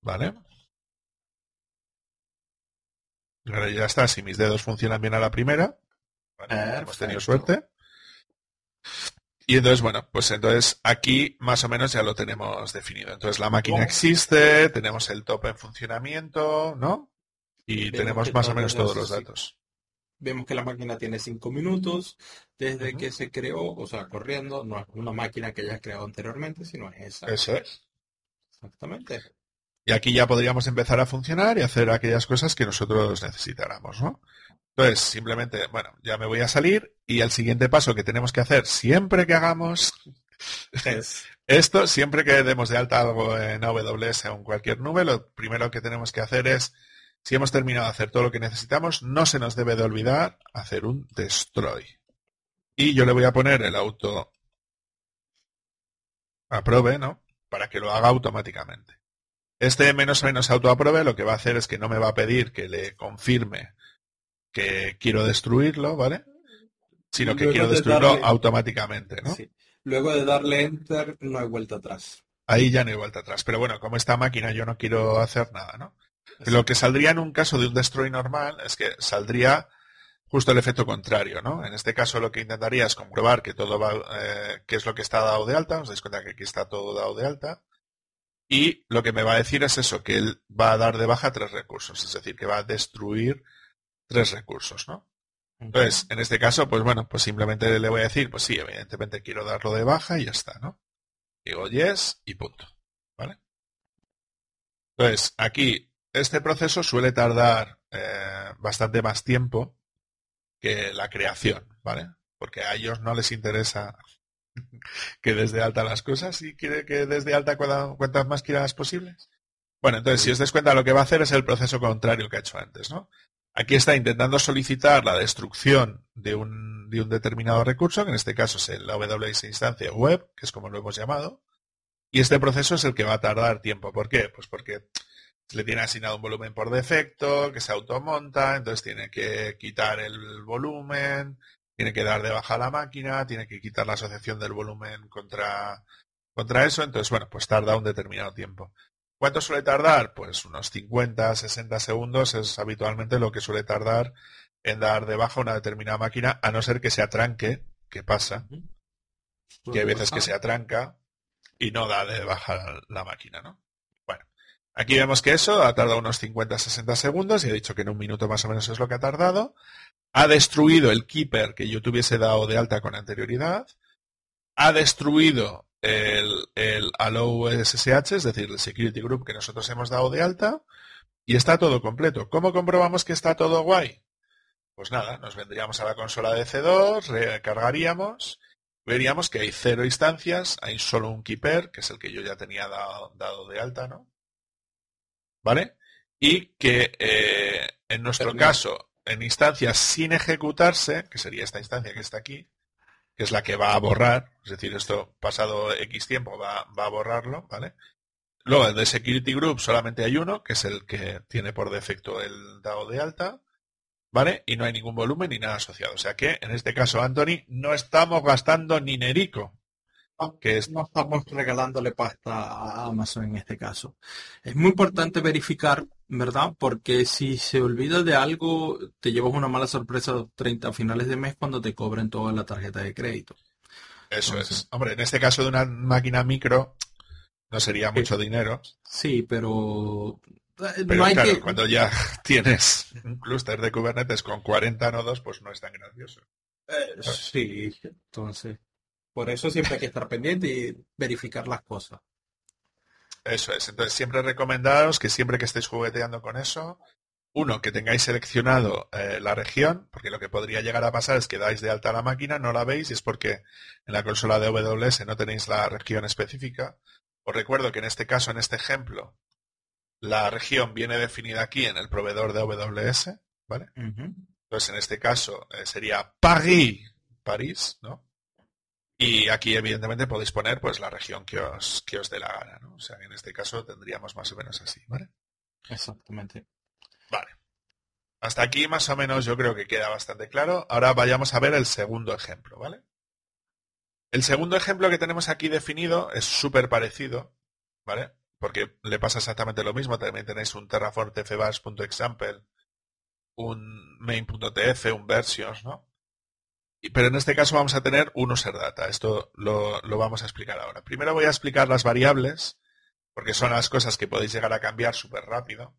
¿Vale? Ahora ya está, si mis dedos funcionan bien a la primera, hemos tenido suerte. Y entonces, bueno, pues entonces aquí más o menos ya lo tenemos definido. Entonces la máquina existe, tenemos el top en funcionamiento, ¿no? y tenemos más o menos todos los datos. Vemos que la máquina tiene cinco minutos desde que se creó, o sea, corriendo. No es una máquina que hayas creado anteriormente, sino es esa. Eso es. Exactamente. Y aquí ya podríamos empezar a funcionar y hacer aquellas cosas que nosotros necesitáramos, ¿no? Entonces, simplemente, bueno, ya me voy a salir y el siguiente paso que tenemos que hacer siempre que hagamos esto, siempre que demos de alta algo en AWS o en cualquier nube, lo primero que tenemos que hacer es si hemos terminado de hacer todo lo que necesitamos, no se nos debe de olvidar hacer un destroy. Y yo le voy a poner el auto aprove, ¿no? Para que lo haga automáticamente. Este menos menos auto aprove lo que va a hacer es que no me va a pedir que le confirme que quiero destruirlo, ¿vale? Sino que quiero destruirlo automáticamente, ¿no? Luego de darle enter no hay vuelta atrás. Ahí ya no hay vuelta atrás. Pero bueno, como esta máquina yo no quiero hacer nada, ¿no? Lo que saldría en un caso de un destroy normal es que saldría justo el efecto contrario, ¿no? En este caso lo que intentaría es comprobar que todo va, eh, qué es lo que está dado de alta, os dais cuenta que aquí está todo dado de alta, y lo que me va a decir es eso, que él va a dar de baja tres recursos, es decir, que va a destruir tres recursos, ¿no? Entonces, en este caso, pues bueno, pues simplemente le voy a decir, pues sí, evidentemente quiero darlo de baja y ya está, ¿no? Digo yes y punto, ¿vale? Entonces, aquí este proceso suele tardar eh, bastante más tiempo que la creación, ¿vale? Porque a ellos no les interesa que desde alta las cosas y quiere que desde alta cuantas más quieras posibles. Bueno, entonces si os des cuenta lo que va a hacer es el proceso contrario que ha hecho antes, ¿no? Aquí está intentando solicitar la destrucción de un, de un determinado recurso, que en este caso es la AWS instancia web, que es como lo hemos llamado, y este proceso es el que va a tardar tiempo. ¿Por qué? Pues porque le tiene asignado un volumen por defecto, que se automonta, entonces tiene que quitar el volumen, tiene que dar de baja la máquina, tiene que quitar la asociación del volumen contra, contra eso, entonces bueno, pues tarda un determinado tiempo. ¿Cuánto suele tardar? Pues unos 50, 60 segundos es habitualmente lo que suele tardar en dar de baja una determinada máquina, a no ser que se atranque, que pasa, que hay veces que se atranca y no da de baja la máquina, ¿no? Aquí vemos que eso ha tardado unos 50-60 segundos y he dicho que en un minuto más o menos es lo que ha tardado. Ha destruido el keeper que yo tuviese dado de alta con anterioridad. ha destruido el, el allow SSH, es decir, el security group que nosotros hemos dado de alta, y está todo completo. ¿Cómo comprobamos que está todo guay? Pues nada, nos vendríamos a la consola de C2, recargaríamos, veríamos que hay cero instancias, hay solo un keeper, que es el que yo ya tenía dado, de alta, ¿no? ¿Vale? Y que eh, en nuestro caso, en instancias sin ejecutarse, que sería esta instancia que está aquí, que es la que va a borrar, es decir, esto pasado X tiempo va, a borrarlo, ¿vale? Luego, el de Security Group solamente hay uno, que es el que tiene por defecto el dado de alta, ¿vale? Y no hay ningún volumen ni nada asociado. O sea que, en este caso, Anthony, no estamos gastando ni nerico. Que No estamos regalándole pasta a Amazon en este caso. Es muy importante verificar, ¿verdad? Porque si se olvida de algo, te llevas una mala sorpresa 30 finales de mes cuando te cobren toda la tarjeta de crédito. Eso es. Hombre, en este caso de una máquina micro, no sería mucho dinero. Sí, pero eh, pero claro, cuando ya tienes un clúster de Kubernetes con 40 nodos, pues no es tan gracioso. Eh, sí, entonces. Por eso siempre hay que estar pendiente y verificar las cosas. Eso es. Entonces, siempre recomendaros que siempre que estéis jugueteando con eso, uno, que tengáis seleccionado eh, la región, porque lo que podría llegar a pasar es que dais de alta la máquina, no la veis, y es porque en la consola de AWS no tenéis la región específica. Os recuerdo que en este caso, en este ejemplo, la región viene definida aquí en el proveedor de AWS, ¿vale? Entonces, en este caso eh, sería Paris, París, ¿no? Y aquí, evidentemente, podéis poner pues la región que os, que os dé la gana, ¿no? O sea, en este caso tendríamos más o menos así, ¿vale? Exactamente. Vale. Hasta aquí, más o menos, yo creo que queda bastante claro. Ahora vayamos a ver el segundo ejemplo, ¿vale? El segundo ejemplo que tenemos aquí definido es súper parecido, ¿vale? Porque le pasa exactamente lo mismo. También tenéis un Terraform tfbash.example, un main.tf, un versions, ¿no? Pero en este caso vamos a tener un user data. Esto lo, vamos a explicar ahora. Primero voy a explicar las variables, porque son las cosas que podéis llegar a cambiar súper rápido.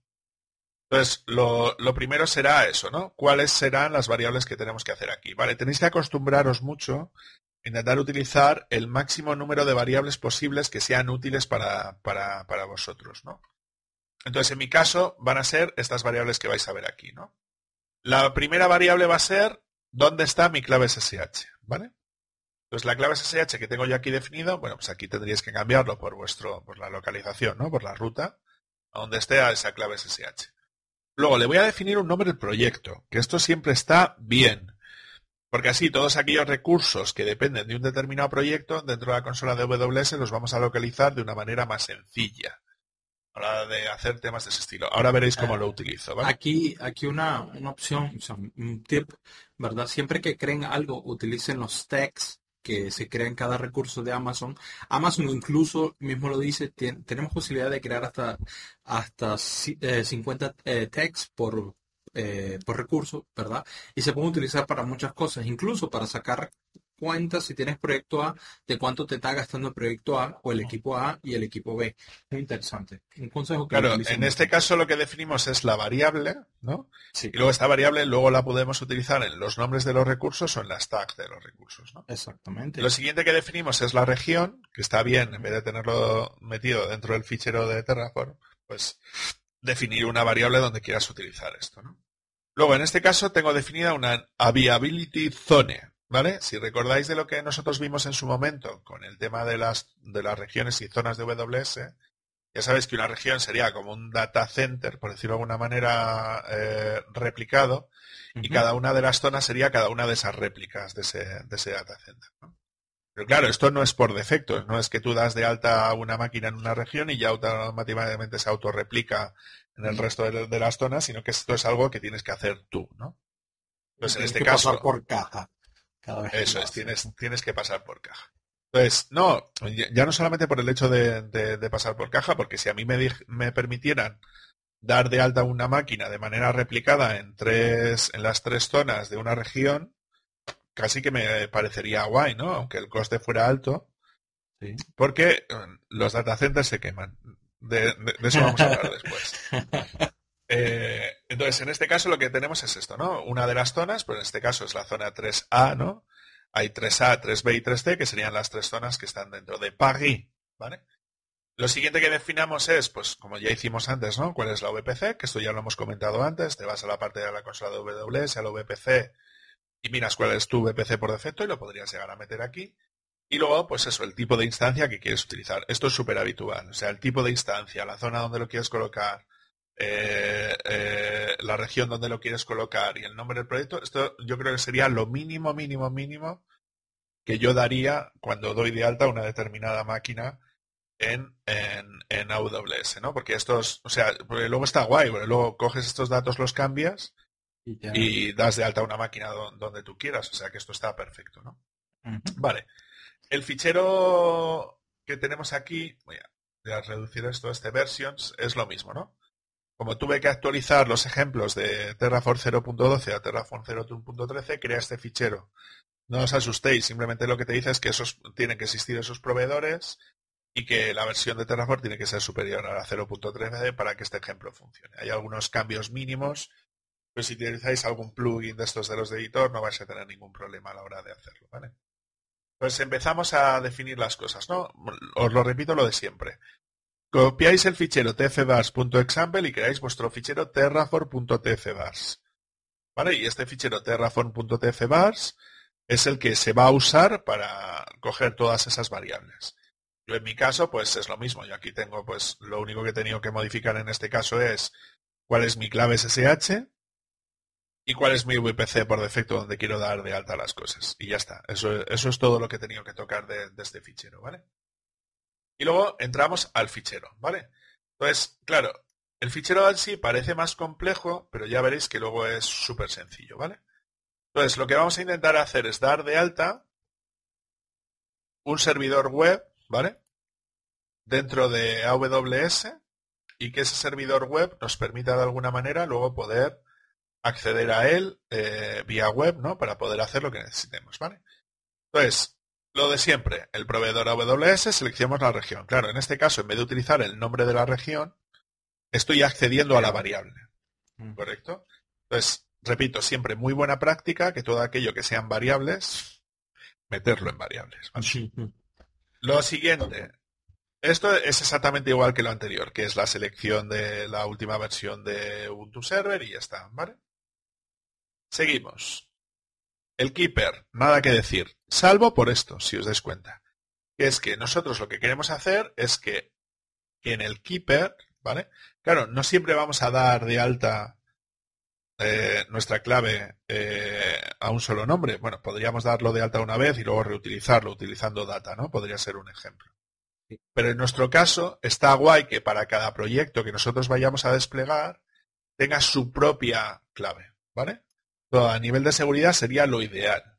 Entonces, lo, primero será eso, ¿no? ¿Cuáles serán las variables que tenemos que hacer aquí? Vale, tenéis que acostumbraros mucho a intentar utilizar el máximo número de variables posibles que sean útiles para, para, para vosotros, ¿no? Entonces, en mi caso, van a ser estas variables que vais a ver aquí, ¿no? La primera variable va a ser ¿Dónde está mi clave SSH? ¿Vale? Entonces la clave SSH que tengo yo aquí definido, bueno, pues aquí tendríais que cambiarlo por vuestro, por la localización, ¿no? Por la ruta, a donde esté esa clave SSH. Luego le voy a definir un nombre del proyecto, que esto siempre está bien. Porque así todos aquellos recursos que dependen de un determinado proyecto dentro de la consola de AWS los vamos a localizar de una manera más sencilla de hacer temas de ese estilo. Ahora veréis cómo lo utilizo. Aquí, aquí una, opción, un tip, ¿verdad? Siempre que creen algo, utilicen los tags que se crean en cada recurso de Amazon. Amazon incluso mismo lo dice, tenemos posibilidad de crear hasta, hasta 50 eh, eh, tags por, eh, por recurso, ¿verdad? Y se pueden utilizar para muchas cosas, incluso para sacar cuenta si tienes proyecto A de cuánto te está gastando el proyecto A o el equipo A y el equipo B. Muy interesante. Un consejo Claro, en este caso lo que definimos es la variable, ¿no? Sí. Y luego esta variable luego la podemos utilizar en los nombres de los recursos o en las tags de los recursos, ¿no? Exactamente. Lo siguiente que definimos es la región, que está bien, en vez de tenerlo metido dentro del fichero de Terraform, pues definir una variable donde quieras utilizar esto, ¿no? Luego, en este caso, tengo definida una availability zone, ¿Vale? Si recordáis de lo que nosotros vimos en su momento con el tema de las, de las regiones y zonas de AWS, ya sabéis que una región sería como un data center, por decirlo de alguna manera, eh, replicado, y cada una de las zonas sería cada una de esas réplicas de ese, de ese data center. Pero claro, esto no es por defecto, no es que tú das de alta una máquina en una región y ya automáticamente se autorreplica en el resto de, las zonas, sino que esto es algo que tienes que hacer tú, ¿no? Entonces, en este caso... por caja. Eso es, tienes, tienes que pasar por caja. Entonces, no, ya no solamente por el hecho de, pasar por caja, porque si a mí me, me, permitieran dar de alta una máquina de manera replicada en tres, en las tres zonas de una región, casi que me parecería guay, ¿no? Aunque el coste fuera alto. Porque mm, los datacenters se queman. De, de, eso vamos a hablar después. Eh, entonces, en este caso lo que tenemos es esto, ¿no? Una de las zonas, pues en este caso es la zona 3A, ¿no? hay 3A, 3B y 3C, que serían las tres zonas que están dentro de Paris, ¿vale? Lo siguiente que definamos es, pues como ya hicimos antes, ¿no? ¿Cuál es la VPC? Que esto ya lo hemos comentado antes. Te vas a la parte de la consola de WS, a la VPC, y miras cuál es tu VPC por defecto y lo podrías llegar a meter aquí. Y luego, pues eso, el tipo de instancia que quieres utilizar. Esto es súper habitual. O sea, el tipo de instancia, la zona donde lo quieres colocar, eh, eh, la región donde lo quieres colocar y el nombre del proyecto, esto yo creo que sería lo mínimo, mínimo, mínimo que yo daría cuando doy de alta una determinada máquina en, en, AWS, ¿no? Porque estos, o sea, luego está guay, porque luego coges estos datos, los cambias y, das de alta una máquina donde, tú quieras, o sea que esto está perfecto, ¿no? Vale. El fichero que tenemos aquí, voy a, reducir esto, este versions, es lo mismo, ¿no? Como tuve que actualizar los ejemplos de Terraform 0.12 a Terraform 0.13, crea este fichero. No os asustéis, simplemente lo que te dice es que esos tienen que existir esos proveedores y que la versión de Terraform tiene que ser superior a la 0.13 para que este ejemplo funcione. Hay algunos cambios mínimos, pero si utilizáis algún plugin de estos de los de editor no vais a tener ningún problema a la hora de hacerlo. Pues empezamos a definir las cosas, ¿no? Os lo repito lo de siempre. Copiáis el fichero tfvars.example y creáis vuestro fichero terraform.tfvars. ¿Vale? Y este fichero terraform.tfvars es el que se va a usar para coger todas esas variables. Yo en mi caso, pues es lo mismo. Yo aquí tengo, pues lo único que he tenido que modificar en este caso es cuál es mi clave SSH y cuál es mi VPC por defecto donde quiero dar de alta las cosas. Y ya está. Eso, eso es todo lo que he tenido que tocar de, este fichero, ¿vale? Y luego entramos al fichero, ¿vale? Entonces, claro, el fichero en sí parece más complejo, pero ya veréis que luego es súper sencillo, ¿vale? Entonces, lo que vamos a intentar hacer es dar de alta un servidor web, ¿vale? Dentro de AWS y que ese servidor web nos permita de alguna manera luego poder acceder a él eh, vía web, ¿no? Para poder hacer lo que necesitemos, ¿vale? Entonces, lo de siempre, el proveedor AWS, seleccionamos la región. Claro, en este caso, en vez de utilizar el nombre de la región, estoy accediendo a la variable. Mm. ¿Correcto? Entonces, repito, siempre muy buena práctica que todo aquello que sean variables, meterlo en variables. Lo siguiente, esto es exactamente igual que lo anterior, que es la selección de la última versión de Ubuntu Server y ya está, ¿vale? Seguimos. El keeper, nada que decir, salvo por esto, si os dais cuenta. Que es que nosotros lo que queremos hacer es que, en el keeper, ¿vale? Claro, no siempre vamos a dar de alta eh, nuestra clave eh, a un solo nombre. Bueno, podríamos darlo de alta una vez y luego reutilizarlo utilizando data, ¿no? Podría ser un ejemplo. Pero en nuestro caso está guay que para cada proyecto que nosotros vayamos a desplegar tenga su propia clave, ¿vale? a nivel de seguridad sería lo ideal.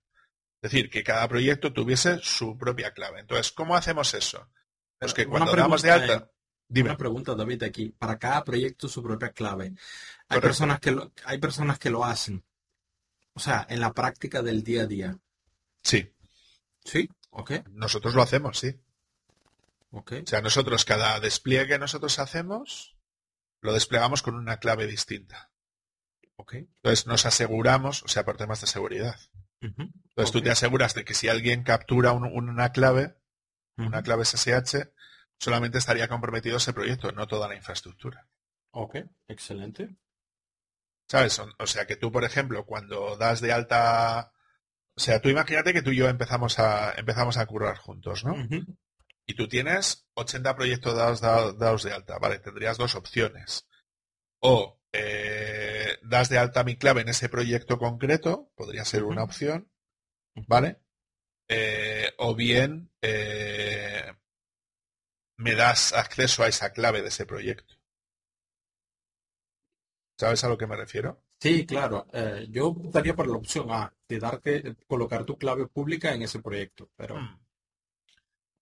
Es decir, que cada proyecto tuviese su propia clave. Entonces, ¿cómo hacemos eso? Pues que cuando damos de alta... Dime. Una pregunta, David, aquí. Para cada proyecto su propia clave. Hay personas, que lo, hay personas que lo hacen. O sea, en la práctica del día a día. Sí. Sí, ok. Nosotros lo hacemos, sí. Ok. O sea, nosotros cada despliegue que nosotros hacemos, lo desplegamos con una clave distinta. Entonces nos aseguramos, o sea, por temas de seguridad. Entonces tú te aseguras de que si alguien captura una clave, una clave SSH, solamente estaría comprometido ese proyecto, no toda la infraestructura. Ok, excelente. ¿Sabes? O, sea que tú, por ejemplo, cuando das de alta. O sea, tú imagínate que tú y yo empezamos a, empezamos a currar juntos, ¿no? Y tú tienes 80 proyectos dados, dados, de alta. Vale, tendrías dos opciones. O eh, das de alta mi clave en ese proyecto concreto, podría ser una opción, ¿vale? Eh, o bien eh, me das acceso a esa clave de ese proyecto. ¿Sabes a lo que me refiero? Sí, claro. yo estaría por la opción A, de darte, colocar tu clave pública en ese proyecto, pero... Hmm.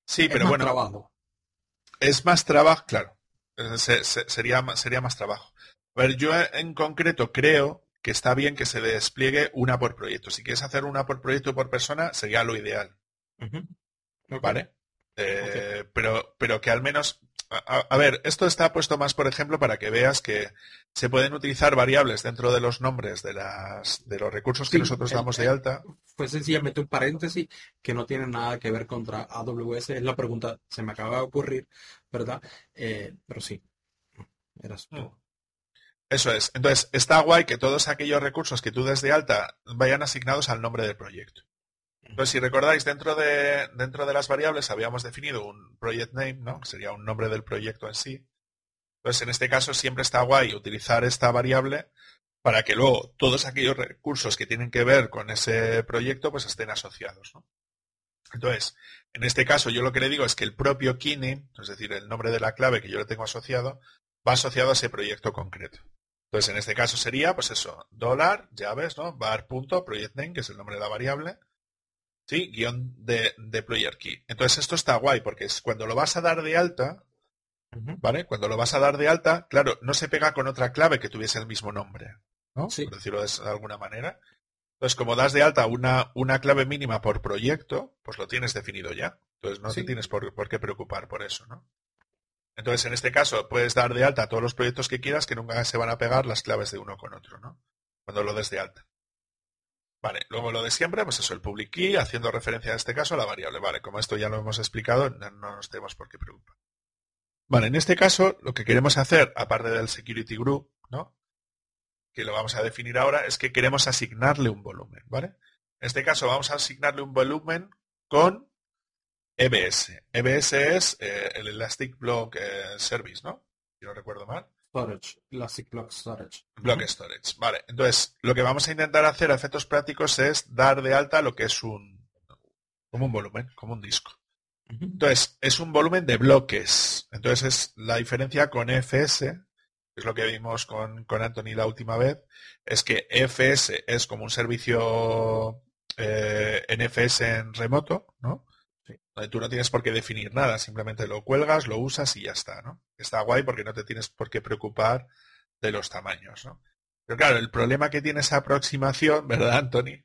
Sí, pero bueno. Trabajo. Es más trabajo, claro. sería, sería más trabajo. A ver, yo en concreto creo que está bien que se despliegue una por proyecto. Si quieres hacer una por proyecto por persona, sería lo ideal. ¿Vale? Eh, pero, pero que al menos, a, ver, esto está puesto más, por ejemplo, para que veas que se pueden utilizar variables dentro de los nombres de, las, de los recursos que nosotros damos de alta. Fue sencillamente un paréntesis que no tiene nada que ver contra AWS. Es la pregunta, se me acaba de ocurrir, ¿verdad? Eh, pero sí, era mm. Eso es. Entonces, está guay que todos aquellos recursos que tú des de alta vayan asignados al nombre del proyecto. Entonces, si recordáis, dentro de, dentro de las variables habíamos definido un project name, ¿no? Sería un nombre del proyecto en sí. Entonces, en este caso siempre está guay utilizar esta variable para que luego todos aquellos recursos que tienen que ver con ese proyecto pues estén asociados. Entonces, en este caso yo lo que le digo es que el propio key es decir, el nombre de la clave que yo le tengo asociado, va asociado a ese proyecto concreto. Entonces, en este caso sería, pues eso, dólar, llaves, ¿no? Bar punto, project name, que es el nombre de la variable, ¿sí? Guión de, de player key. Entonces esto está guay porque es cuando lo vas a dar de alta, ¿vale? Cuando lo vas a dar de alta, claro, no se pega con otra clave que tuviese el mismo nombre, ¿no? Por decirlo de alguna manera. Entonces, como das de alta una, una clave mínima por proyecto, pues lo tienes definido ya. Entonces no te tienes por, por, qué preocupar por eso, ¿no? Entonces, en este caso, puedes dar de alta todos los proyectos que quieras que nunca se van a pegar las claves de uno con otro, ¿no? Cuando lo des de alta. Vale, luego lo de siempre, pues eso, el public key, haciendo referencia en este caso a la variable. Vale, como esto ya lo hemos explicado, no, nos tenemos por qué preocupar. Vale, en este caso, lo que queremos hacer, aparte del security group, ¿no? Que lo vamos a definir ahora, es que queremos asignarle un volumen, ¿vale? En este caso vamos a asignarle un volumen con EBS. EBS es eh, el Elastic Block eh, Service, ¿no? Si no recuerdo mal. Storage, Classic Block Storage. Block Storage, vale. Entonces, lo que vamos a intentar hacer a efectos prácticos es dar de alta lo que es un, como un volumen, como un disco. Entonces, es un volumen de bloques. Entonces, es la diferencia con FS, que es lo que vimos con, con Anthony la última vez, es que FS es como un servicio eh, NFS en remoto, ¿no? Tú no tienes por qué definir nada, simplemente lo cuelgas, lo usas y ya está, ¿no? Está guay porque no te tienes por qué preocupar de los tamaños, ¿no? Pero claro, el problema que tiene esa aproximación, ¿verdad, Anthony?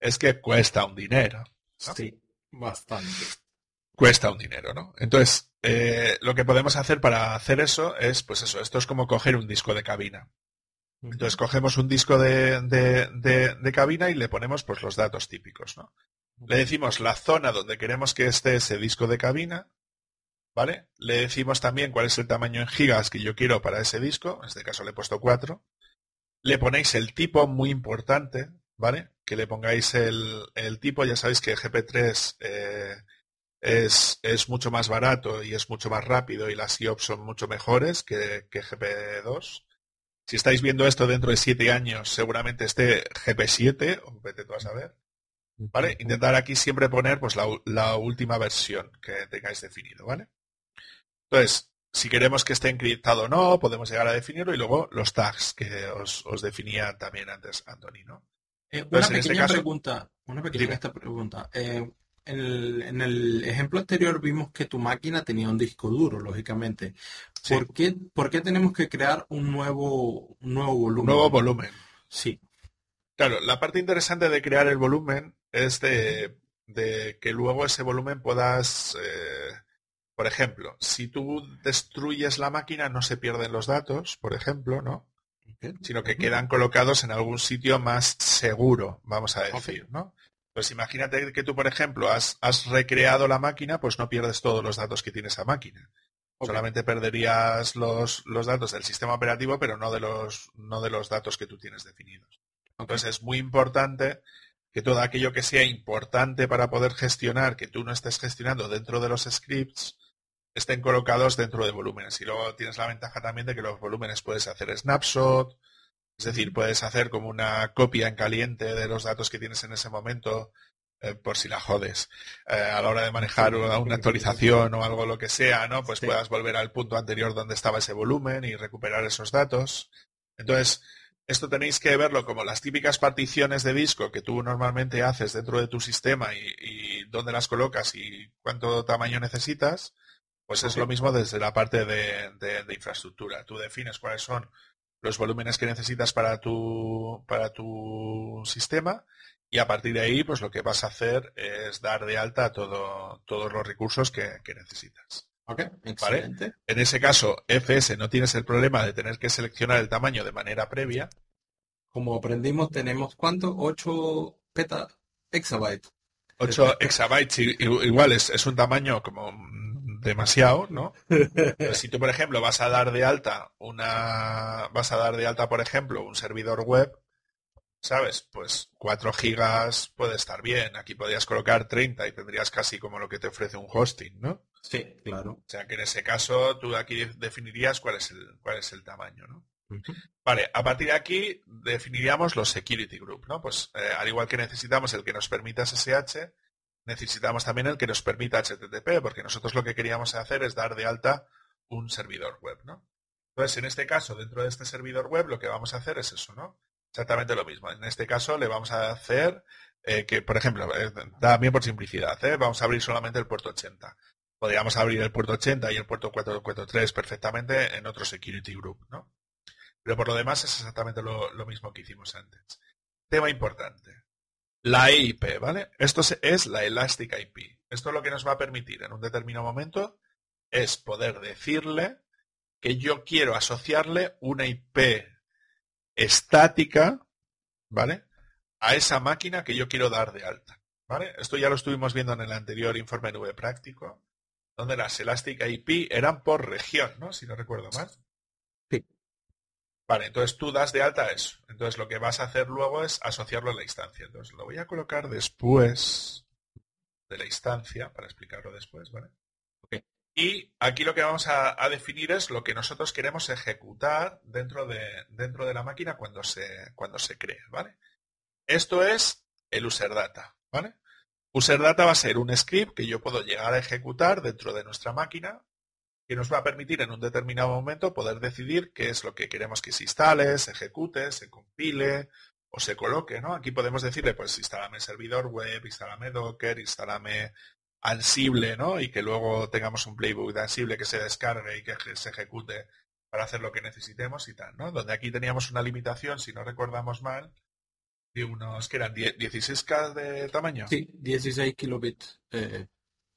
Es que cuesta un dinero. Sí, bastante. Cuesta un dinero, ¿no? Entonces, eh, lo que podemos hacer para hacer eso es, pues eso, esto es como coger un disco de cabina. Entonces cogemos un disco de, de, cabina y le ponemos pues los datos típicos, ¿no? Le decimos la zona donde queremos que esté ese disco de cabina, ¿vale? Le decimos también cuál es el tamaño en gigas que yo quiero para ese disco, en este caso le he puesto 4. Le ponéis el tipo muy importante, ¿vale? Que le pongáis el, tipo, ya sabéis que GP3 eh, es, mucho más barato y es mucho más rápido y las IOPS son mucho mejores que, que GP2. Si estáis viendo esto dentro de 7 años, seguramente esté GP7, o vete tú a saber. ¿Vale? Intentar aquí siempre poner pues la, última versión que tengáis definido, ¿vale? Entonces, si queremos que esté encriptado o no, podemos llegar a definirlo y luego los tags que os, definía también antes Anthony, ¿no? Eh, una este pequeña pregunta, una pequeña esta pregunta. Eh, en, el, ejemplo anterior vimos que tu máquina tenía un disco duro, lógicamente. ¿Por, qué, ¿Por qué tenemos que crear un nuevo, un nuevo volumen? Un nuevo volumen. Sí. Claro, la parte interesante de crear el volumen es de, que luego ese volumen puedas, eh, por ejemplo, si tú destruyes la máquina no se pierden los datos, por ejemplo, ¿no? Sino que quedan colocados en algún sitio más seguro, vamos a decir, ¿no? Pues imagínate que tú, por ejemplo, has, recreado la máquina, pues no pierdes todos los datos que tiene esa máquina. Solamente perderías los, los, datos del sistema operativo, pero no de los, no de los datos que tú tienes definidos. Entonces es muy importante que todo aquello que sea importante para poder gestionar, que tú no estés gestionando dentro de los scripts, estén colocados dentro de volúmenes. Y luego tienes la ventaja también de que los volúmenes puedes hacer snapshot, es decir, puedes hacer como una copia en caliente de los datos que tienes en ese momento, eh, por si la jodes, eh, a la hora de manejar una, actualización o algo lo que sea, ¿no? Pues puedas volver al punto anterior donde estaba ese volumen y recuperar esos datos. Entonces, esto tenéis que verlo como las típicas particiones de disco que tú normalmente haces dentro de tu sistema y, dónde las colocas y cuánto tamaño necesitas, pues es lo mismo desde la parte de, infraestructura. Tú defines cuáles son los volúmenes que necesitas para tu, para tu sistema y a partir de ahí, pues lo que vas a hacer es dar de alta todo, todos los recursos que necesitas. Excelente. En ese caso, FS no tienes el problema de tener que seleccionar el tamaño de manera previa. Como aprendimos, tenemos ¿cuánto? 8 peta exabytes. 8 exabytes igual es, es un tamaño como demasiado, ¿no? si tú, por ejemplo, vas a dar de alta una, vas a dar de alta, por ejemplo, un servidor web, ¿sabes? Pues 4 gigas puede estar bien. Aquí podrías colocar 30 y tendrías casi como lo que te ofrece un hosting, ¿no? Sí, claro. O sea que en ese caso tú aquí definirías cuál es el, cuál es el tamaño, ¿no? Vale, a partir de aquí definiríamos los security group, ¿no? Pues eh, al igual que necesitamos el que nos permita SSH, necesitamos también el que nos permita HTTP, porque nosotros lo que queríamos hacer es dar de alta un servidor web, ¿no? Entonces, en este caso, dentro de este servidor web, lo que vamos a hacer es eso, ¿no? Exactamente lo mismo. En este caso, le vamos a hacer eh, que, por ejemplo, eh, también por simplicidad, ¿eh? vamos a abrir solamente el puerto 80. Podríamos abrir el puerto 80 y el puerto 443 perfectamente en otro security group, ¿no? Pero por lo demás es exactamente lo, mismo que hicimos antes. Tema importante. La IP, ¿vale? Esto es la Elastic IP. Esto lo que nos va a permitir en un determinado momento es poder decirle que yo quiero asociarle una IP estática, ¿vale? A esa máquina que yo quiero dar de alta. Esto ya lo estuvimos viendo en el anterior informe nube práctico, donde las Elastic IP eran por región, ¿no? Si no recuerdo mal. Vale, entonces tú das de alta eso. Entonces lo que vas a hacer luego es asociarlo a la instancia. Entonces lo voy a colocar después de la instancia, para explicarlo después, ¿vale? Y aquí lo que vamos a, definir es lo que nosotros queremos ejecutar dentro de, dentro de la máquina cuando se, cuando se cree, ¿vale? Esto es el user data, ¿vale? User data va a ser un script que yo puedo llegar a ejecutar dentro de nuestra máquina que nos va a permitir en un determinado momento poder decidir qué es lo que queremos que se instale, se ejecute, se compile o se coloque, ¿no? Aquí podemos decirle, pues, instálame servidor web, instálame Docker, instálame Ansible, ¿no? Y que luego tengamos un playbook de Ansible que se descargue y que se ejecute para hacer lo que necesitemos y tal. Donde aquí teníamos una limitación, si no recordamos mal, de unos, que eran 16K de tamaño. Sí, 16 kilobits, eh,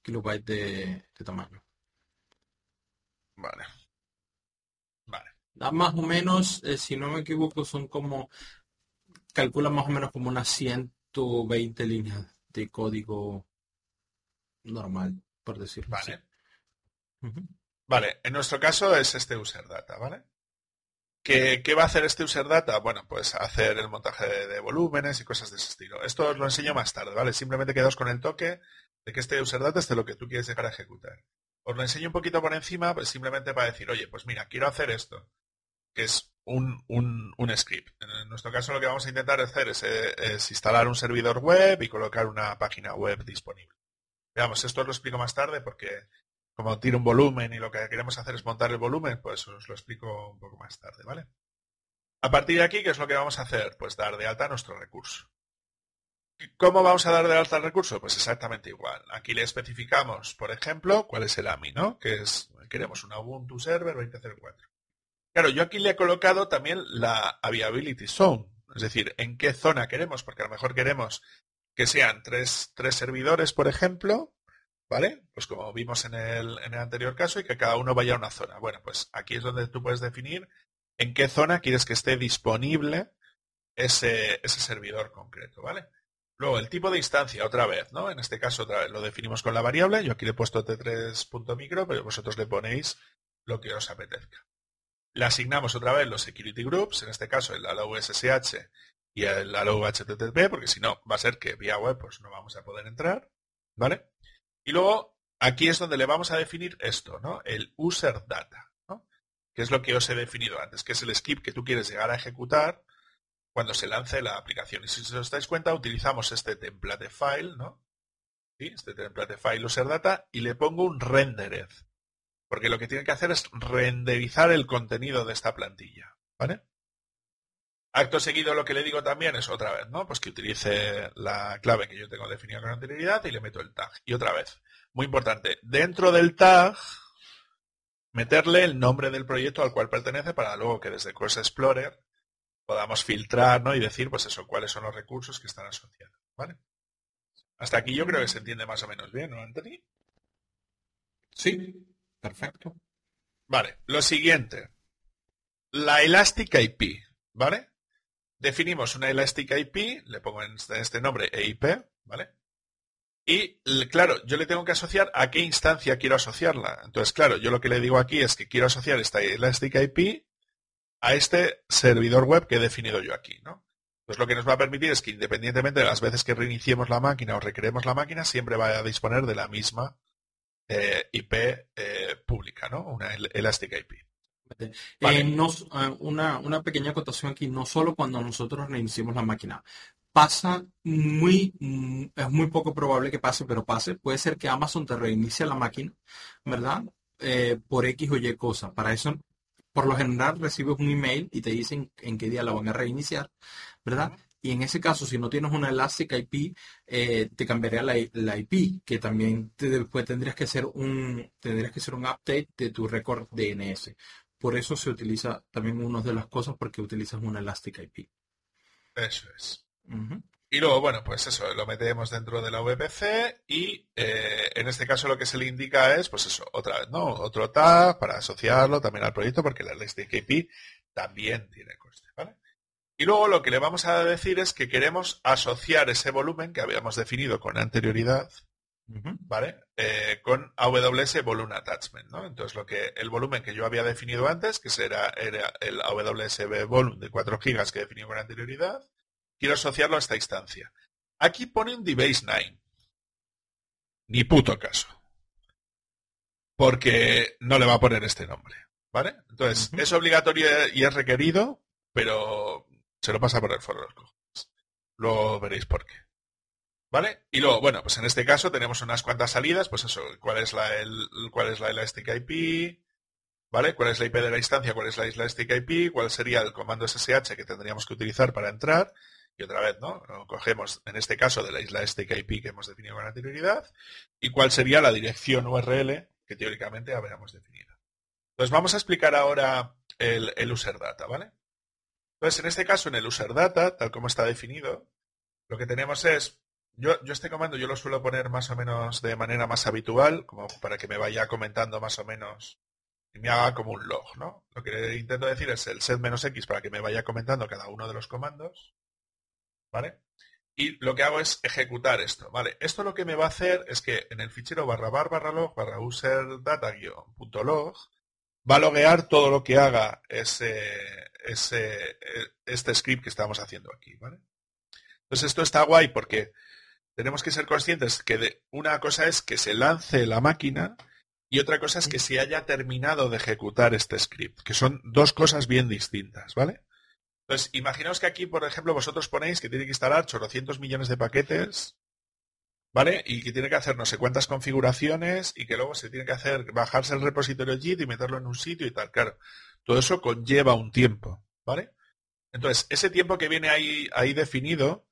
kilobytes de tamaño. Vale. Vale. Más o menos, eh, si no me equivoco, son como, calcula más o menos como unas 120 líneas de código normal, por decirlo vale. Vale, en nuestro caso es este user data, ¿vale? ¿Qué, ¿Qué, va a hacer este user data? Bueno, pues hacer el montaje de, volúmenes y cosas de ese estilo. Esto os lo enseño más tarde, ¿vale? Simplemente quedaos con el toque de que este user data es de lo que tú quieres llegar a ejecutar. Os lo enseño un poquito por encima, pues simplemente para decir, oye, pues mira, quiero hacer esto, que es un, un, script. En nuestro caso lo que vamos a intentar hacer es, es, instalar un servidor web y colocar una página web disponible. Veamos, esto os lo explico más tarde porque como tiro un volumen y lo que queremos hacer es montar el volumen, pues os lo explico un poco más tarde, ¿vale? A partir de aquí, ¿qué es lo que vamos a hacer? Pues dar de alta nuestro recurso. ¿Cómo vamos a dar de alta el recurso? Pues exactamente igual. Aquí le especificamos, por ejemplo, cuál es el AMI, ¿no? Que es, queremos una Ubuntu Server 2004. Claro, yo aquí le he colocado también la Availability Zone, es decir, en qué zona queremos, porque a lo mejor queremos que sean tres, tres servidores, por ejemplo, ¿vale? Pues como vimos en el, en el anterior caso, y que cada uno vaya a una zona. Bueno, pues aquí es donde tú puedes definir en qué zona quieres que esté disponible ese, ese servidor concreto, ¿vale? Luego, el tipo de instancia, otra vez, ¿no? En este caso, otra vez, lo definimos con la variable. Yo aquí le he puesto t3.micro, pero vosotros le ponéis lo que os apetezca. Le asignamos otra vez los security groups, en este caso el allow SSH y el allow HTTP, porque si no, va a ser que vía web pues no vamos a poder entrar, ¿vale? Y luego, aquí es donde le vamos a definir esto, ¿no? El user data, ¿no? Que es lo que os he definido antes, que es el skip que tú quieres llegar a ejecutar cuando se lance la aplicación. Y si os dais cuenta, utilizamos este template file, ¿no? ¿Sí? Este template file user data y le pongo un rendered. Porque lo que tiene que hacer es renderizar el contenido de esta plantilla. ¿Vale? Acto seguido lo que le digo también es otra vez, ¿no? Pues que utilice la clave que yo tengo definida con anterioridad y le meto el tag. Y otra vez, muy importante, dentro del tag meterle el nombre del proyecto al cual pertenece para luego que desde Cross Explorer podamos filtrar ¿no? y decir, pues eso, cuáles son los recursos que están asociados. ¿vale? Hasta aquí yo creo que se entiende más o menos bien, ¿no, Anthony? Sí, Perfecto. Vale, lo siguiente. La Elastic IP, ¿vale? Definimos una Elastic IP, le pongo en este, este nombre EIP, ¿vale? Y claro, yo le tengo que asociar a qué instancia quiero asociarla. Entonces, claro, yo lo que le digo aquí es que quiero asociar esta Elastic IP a este servidor web que he definido yo aquí, ¿no? Pues lo que nos va a permitir es que independientemente de las veces que reiniciemos la máquina o recreemos la máquina, siempre va a disponer de la misma eh, IP eh, pública, ¿no? Una Elastic IP. Eh, una, una, pequeña acotación aquí, no solo cuando nosotros reiniciemos la máquina. Pasa muy, mm, es muy poco probable que pase, pero pase. Puede ser que Amazon te reinicie la máquina, ¿verdad? por X o Y cosa. Para eso por lo general recibes un email y te dicen en qué día la van a reiniciar, ¿verdad? Y en ese caso, si no tienes una Elastic IP, eh, te cambiaría la, IP, que también después tendrías que hacer un tendrías que hacer un update de tu récord DNS. Por eso se utiliza también una de las cosas porque utilizas una Elastic IP. Eso es. Y luego, bueno, pues eso, lo metemos dentro de la VPC y eh, en este caso lo que se le indica es, pues eso, otra vez, ¿no? Otro tag para asociarlo también al proyecto porque la LSTKP también tiene coste, ¿vale? Y luego lo que le vamos a decir es que queremos asociar ese volumen que habíamos definido con anterioridad, ¿vale? Eh, con AWS Volume Attachment, ¿no? Entonces lo que el volumen que yo había definido antes, que será era el AWS Volume de 4 GB que definí con anterioridad, quiero asociarlo a esta instancia. Aquí pone un DBase 9. Ni puto caso. Porque no le va a poner este nombre. ¿Vale? Entonces, es obligatorio y es requerido, pero se lo pasa por el foro de los cojones. Luego veréis por qué. ¿Vale? Y luego, bueno, pues en este caso tenemos unas cuantas salidas, pues eso, cuál es la, el, cuál es la Elastic IP, ¿vale? ¿Cuál es la IP de la instancia? ¿Cuál es la Elastic IP? ¿Cuál sería el comando SSH que tendríamos que utilizar para entrar? Y otra vez, ¿no? cogemos, en este caso, de la isla STKIP que hemos definido con anterioridad, y cuál sería la dirección URL que teóricamente habríamos definido. Entonces vamos a explicar ahora el, user data, ¿vale? Entonces, en este caso, en el user data, tal como está definido, lo que tenemos es, yo, yo este comando yo lo suelo poner más o menos de manera más habitual, como para que me vaya comentando más o menos y me haga como un log, ¿no? Lo que intento decir es el set menos x para que me vaya comentando cada uno de los comandos. ¿vale? Y lo que hago es ejecutar esto, ¿vale? Esto lo que me va a hacer es que en el fichero barra bar barra log barra user data log va a loguear todo lo que haga ese, ese, este script que estamos haciendo aquí, ¿vale? Entonces esto está guay porque tenemos que ser conscientes que una cosa es que se lance la máquina y otra cosa es que se haya terminado de ejecutar este script, que son dos cosas bien distintas, ¿vale? Entonces, imaginaos que aquí, por ejemplo, vosotros ponéis que tiene que instalar 800 millones de paquetes, ¿vale? Y que tiene que hacer no sé cuántas configuraciones y que luego se tiene que hacer, bajarse el repositorio JIT y meterlo en un sitio y tal. Claro, todo eso conlleva un tiempo, ¿vale? Entonces, ese tiempo que viene ahí, ahí definido,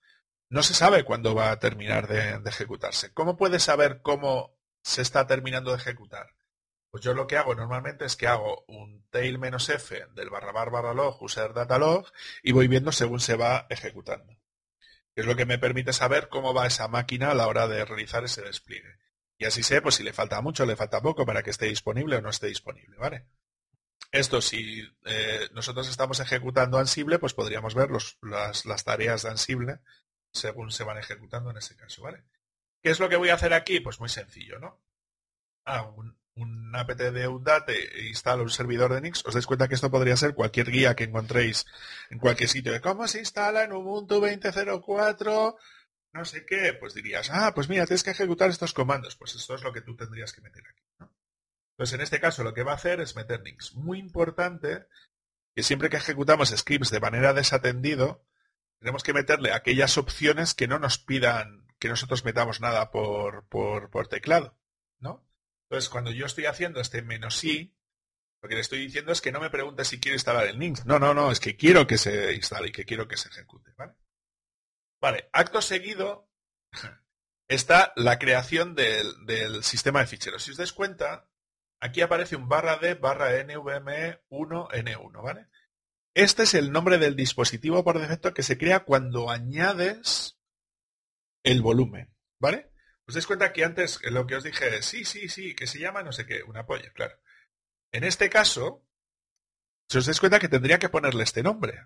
no se sabe cuándo va a terminar de, ejecutarse. ¿Cómo puedes saber cómo se está terminando de ejecutar? Pues yo lo que hago normalmente es que hago un tail f del barra bar barra log user data log y voy viendo según se va ejecutando. Es lo que me permite saber cómo va esa máquina a la hora de realizar ese despliegue. Y así sé pues si le falta mucho, le falta poco para que esté disponible o no esté disponible, ¿vale? Esto si eh, nosotros estamos ejecutando Ansible, pues podríamos ver las, tareas de Ansible según se van ejecutando en ese caso, ¿vale? ¿Qué es lo que voy a hacer aquí? Pues muy sencillo, ¿no? Ah, un, un apt de Udate e instalo un servidor de Nix, os dais cuenta que esto podría ser cualquier guía que encontréis en cualquier sitio de cómo se instala en Ubuntu 20.04, no sé qué, pues dirías, ah, pues mira, tienes que ejecutar estos comandos. Pues esto es lo que tú tendrías que meter aquí. ¿no? Entonces, en este caso, lo que va a hacer es meter Nix. Muy importante que siempre que ejecutamos scripts de manera desatendido, tenemos que meterle aquellas opciones que no nos pidan que nosotros metamos nada por, teclado. ¿no? Entonces, cuando yo estoy haciendo este menos i, lo que le estoy diciendo es que no me pregunte si quiero instalar el Linux. No, no, no, es que quiero que se instale y que quiero que se ejecute. ¿vale? Acto seguido está la creación del, sistema de ficheros. Si os dais cuenta, aquí aparece un barra d barra nvme 1 n1, ¿vale? Este es el nombre del dispositivo por defecto que se crea cuando añades el volumen, ¿vale? Os dais cuenta que antes lo que os dije, sí, sí, sí, que se llama no sé qué, una polla, claro. En este caso, si os dais cuenta que tendría que ponerle este nombre.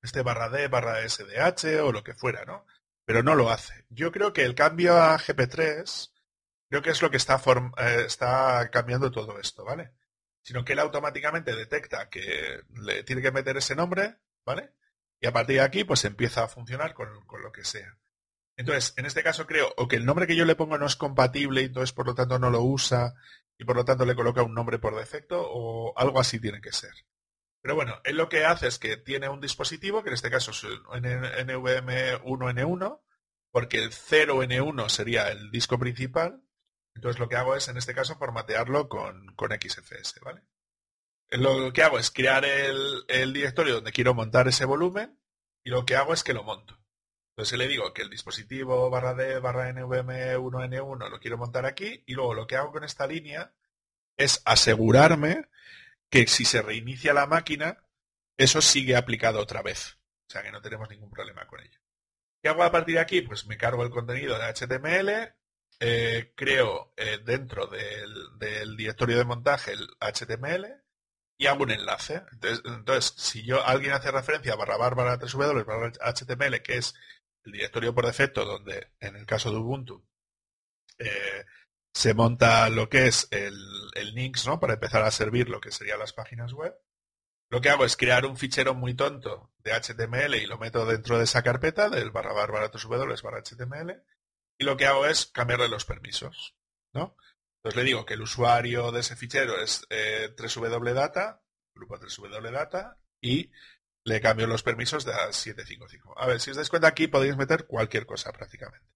Este barra D, barra SDH o lo que fuera, ¿no? Pero no lo hace. Yo creo que el cambio a GP3, creo que es lo que está, eh, está cambiando todo esto, ¿vale? Sino que él automáticamente detecta que le tiene que meter ese nombre, ¿vale? Y a partir de aquí, pues empieza a funcionar con, lo que sea. Entonces, en este caso creo o que el nombre que yo le pongo no es compatible y entonces por lo tanto no lo usa y por lo tanto le coloca un nombre por defecto o algo así tiene que ser. Pero bueno, él lo que hace es que tiene un dispositivo, que en este caso es NVM1N1, porque el 0N1 sería el disco principal. Entonces lo que hago es, en este caso, formatearlo con, con XFS, ¿vale? Lo que hago es crear el, el, directorio donde quiero montar ese volumen y lo que hago es que lo monto. Entonces le digo que el dispositivo barra D barra NVM1N1 lo quiero montar aquí y luego lo que hago con esta línea es asegurarme que si se reinicia la máquina, eso sigue aplicado otra vez. O sea que no tenemos ningún problema con ello. ¿Qué hago a partir de aquí? Pues me cargo el contenido de HTML, eh, creo eh, dentro del, directorio de montaje el HTML y hago un enlace. Entonces, si yo alguien hace referencia a barra barra 3W barra HTML, que es el directorio por defecto donde en el caso de Ubuntu eh, se monta lo que es el, el links, ¿no? Para empezar a servir lo que serían las páginas web. Lo que hago es crear un fichero muy tonto de HTML y lo meto dentro de esa carpeta del barra barra w barra HTML. Y lo que hago es cambiarle los permisos, ¿no? Entonces le digo que el usuario de ese fichero es eh, 3wdata, grupo 3wdata, y le cambio los permisos de a 755. A ver, si os dais cuenta aquí podéis meter cualquier cosa prácticamente.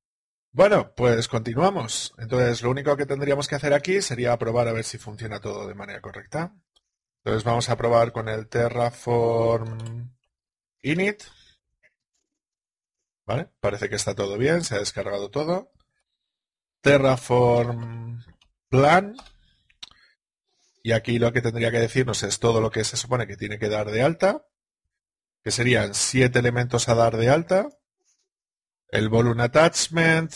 Bueno, pues continuamos. Entonces, lo único que tendríamos que hacer aquí sería probar a ver si funciona todo de manera correcta. Entonces, vamos a probar con el Terraform init. ¿Vale? Parece que está todo bien, se ha descargado todo. Terraform plan. Y aquí lo que tendría que decirnos es todo lo que se supone que tiene que dar de alta, que serían siete elementos a dar de alta el volume attachment,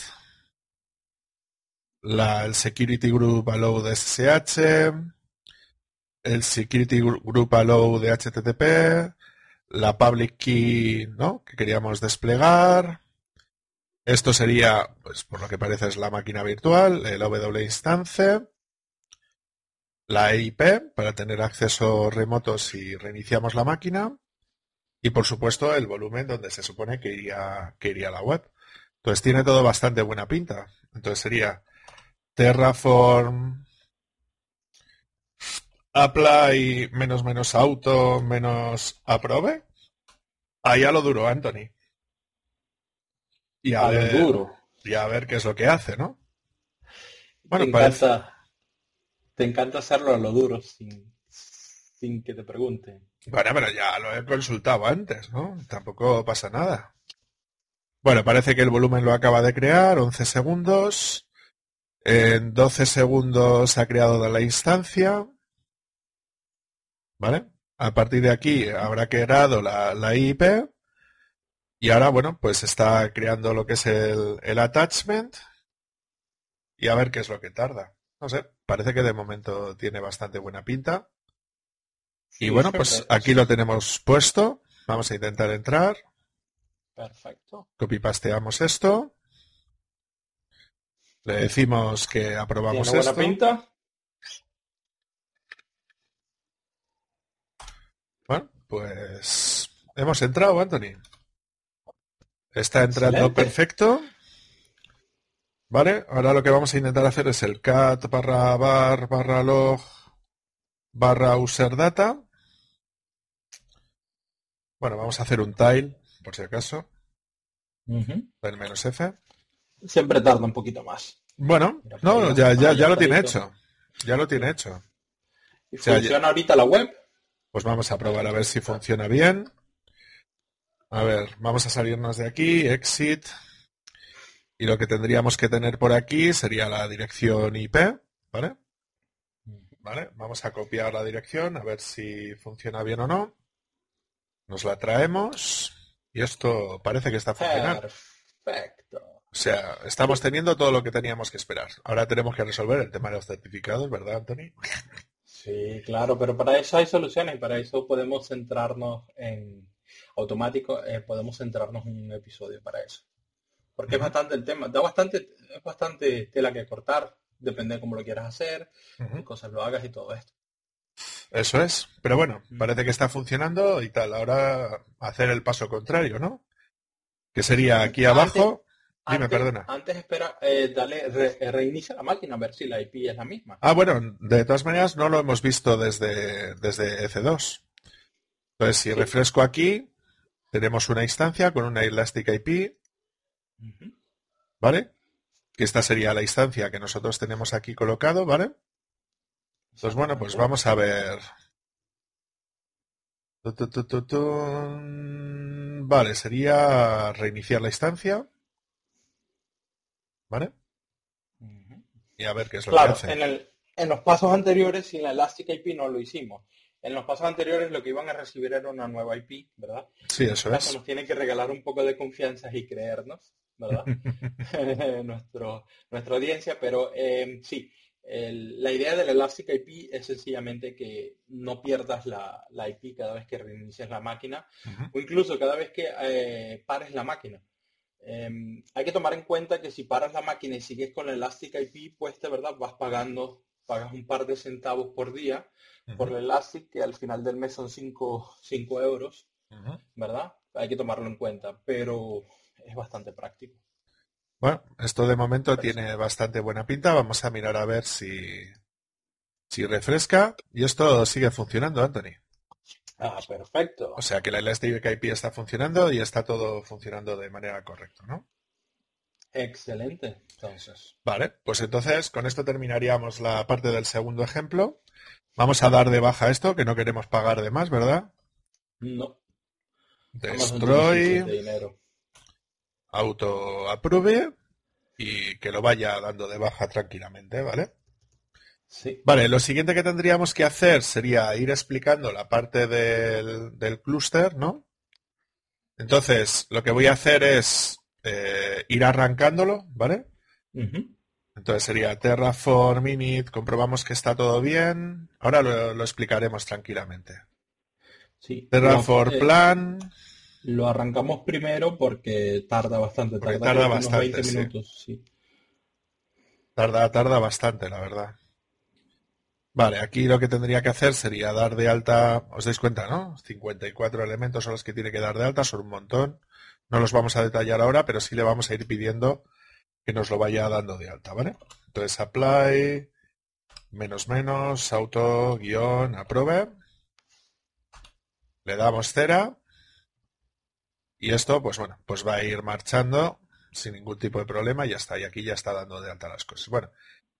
la, el security group allow de SSH, el security group allow de HTTP, la public key ¿no? que queríamos desplegar. Esto sería, pues por lo que parece es la máquina virtual, el W instance, la EIP para tener acceso remoto si reiniciamos la máquina y por supuesto el volumen donde se supone que iría, que iría la web. Entonces tiene todo bastante buena pinta. Entonces sería Terraform, apply menos menos auto menos aprove. Ahí a lo duro, Anthony. Y a, ver, duro. Y a ver qué es lo que hace, ¿no? Bueno, te encanta, te encanta hacerlo a lo duro sin, sin que te pregunten. Bueno, pero ya lo he consultado antes, ¿no? Tampoco pasa nada. Bueno, parece que el volumen lo acaba de crear, 11 segundos. En 12 segundos ha creado la instancia. ¿Vale? A partir de aquí habrá creado la, la IP. Y ahora, bueno, pues está creando lo que es el, el attachment. Y a ver qué es lo que tarda. No sé, parece que de momento tiene bastante buena pinta y bueno, pues aquí lo tenemos puesto. Vamos a intentar entrar. Perfecto. Copy-pasteamos esto. Le decimos que aprobamos ¿Tiene buena pinta? Bueno, pues hemos entrado, Anthony. Está entrando perfecto. Vale, ahora lo que vamos a intentar hacer es el cat barra bar barra log barra user data. Bueno, vamos a hacer un tile, por si acaso. El menos F. Siempre tarda un poquito más. Bueno, no, ya, ya, ya lo tiene hecho. Ya lo tiene hecho. ¿Y funciona ahorita la web? Pues vamos a probar a ver si funciona bien. A ver, vamos a salirnos de aquí, exit. Y lo que tendríamos que tener por aquí sería la dirección IP, ¿vale? ¿Vale? Vamos a copiar la dirección a ver si funciona bien o no. Nos la traemos y esto parece que está funcionando. Perfecto. O sea, estamos teniendo todo lo que teníamos que esperar. Ahora tenemos que resolver el tema de los certificados, ¿verdad, Anthony? Sí, claro, pero para eso hay soluciones y para eso podemos centrarnos en automático, eh, podemos centrarnos en un episodio para eso. Porque es bastante el tema, da bastante, es bastante tela que cortar, depende de cómo lo quieras hacer, qué cosas lo hagas y todo esto. Eso es, pero bueno, parece que está funcionando y tal. Ahora hacer el paso contrario, ¿no? Que sería aquí abajo. Dime, perdona. Antes espera, eh, dale, reinicia la máquina a ver si la IP es la misma. Ah, bueno, de todas maneras no lo hemos visto desde, desde EC2. Entonces, si refresco aquí, tenemos una instancia con una Elastic IP. ¿Vale? Que esta sería la instancia que nosotros tenemos aquí colocado, ¿vale? Entonces, bueno, pues vamos a ver. Vale, sería reiniciar la instancia. ¿Vale? Y a ver qué es lo que hace. En, en los pasos anteriores, sin la Elastic IP no lo hicimos. En los pasos anteriores lo que iban a recibir era una nueva IP, ¿verdad? Sí, eso es. Nos tiene que regalar un poco de confianza y creernos, ¿verdad? Nuestro, nuestra audiencia, pero eh, sí, la idea del Elastic IP es sencillamente que no pierdas la, IP cada vez que reinicias la máquina o incluso cada vez que eh, pares la máquina. Em, hay que tomar en cuenta que si paras la máquina y sigues con el Elastic IP, pues de verdad vas pagando, pagas un par de centavos por día por el Elastic, que al final del mes son 5 euros, ¿verdad? Hay que tomarlo en cuenta, pero es bastante práctico. Bueno, esto de momento tiene bastante buena pinta. Vamos a mirar a ver si, si refresca. Y esto sigue funcionando, Anthony. Ah, perfecto. O sea que la Elastic IP está funcionando y está todo funcionando de manera correcta, ¿no? Excelente. Entonces. Vale, pues entonces con esto terminaríamos la parte del segundo ejemplo. Vamos a dar de baja esto, que no queremos pagar de más, ¿verdad? No. Destroy. Auto apruebe y que lo vaya dando de baja tranquilamente, ¿vale? Sí. Vale, lo siguiente que tendríamos que hacer sería ir explicando la parte del, del clúster, ¿no? Entonces, lo que voy a hacer es eh, ir arrancándolo, ¿vale? Entonces sería Terraform init, comprobamos que está todo bien. Ahora lo, explicaremos tranquilamente. Sí. Terraform eh, plan. Lo arrancamos primero porque tarda bastante. tarda, bastante. minutos, sí. Tarda, tarda bastante, la verdad. Vale, aquí lo que tendría que hacer sería dar de alta, os dais cuenta, ¿no? 54 elementos son los que tiene que dar de alta, son un montón. No los vamos a detallar ahora, pero sí le vamos a ir pidiendo que nos lo vaya dando de alta, ¿vale? Entonces, apply, menos menos, auto, guion, approve. Le damos cera. Y esto, pues bueno, pues va a ir marchando sin ningún tipo de problema ya está. Y aquí ya está dando de alta las cosas. Bueno,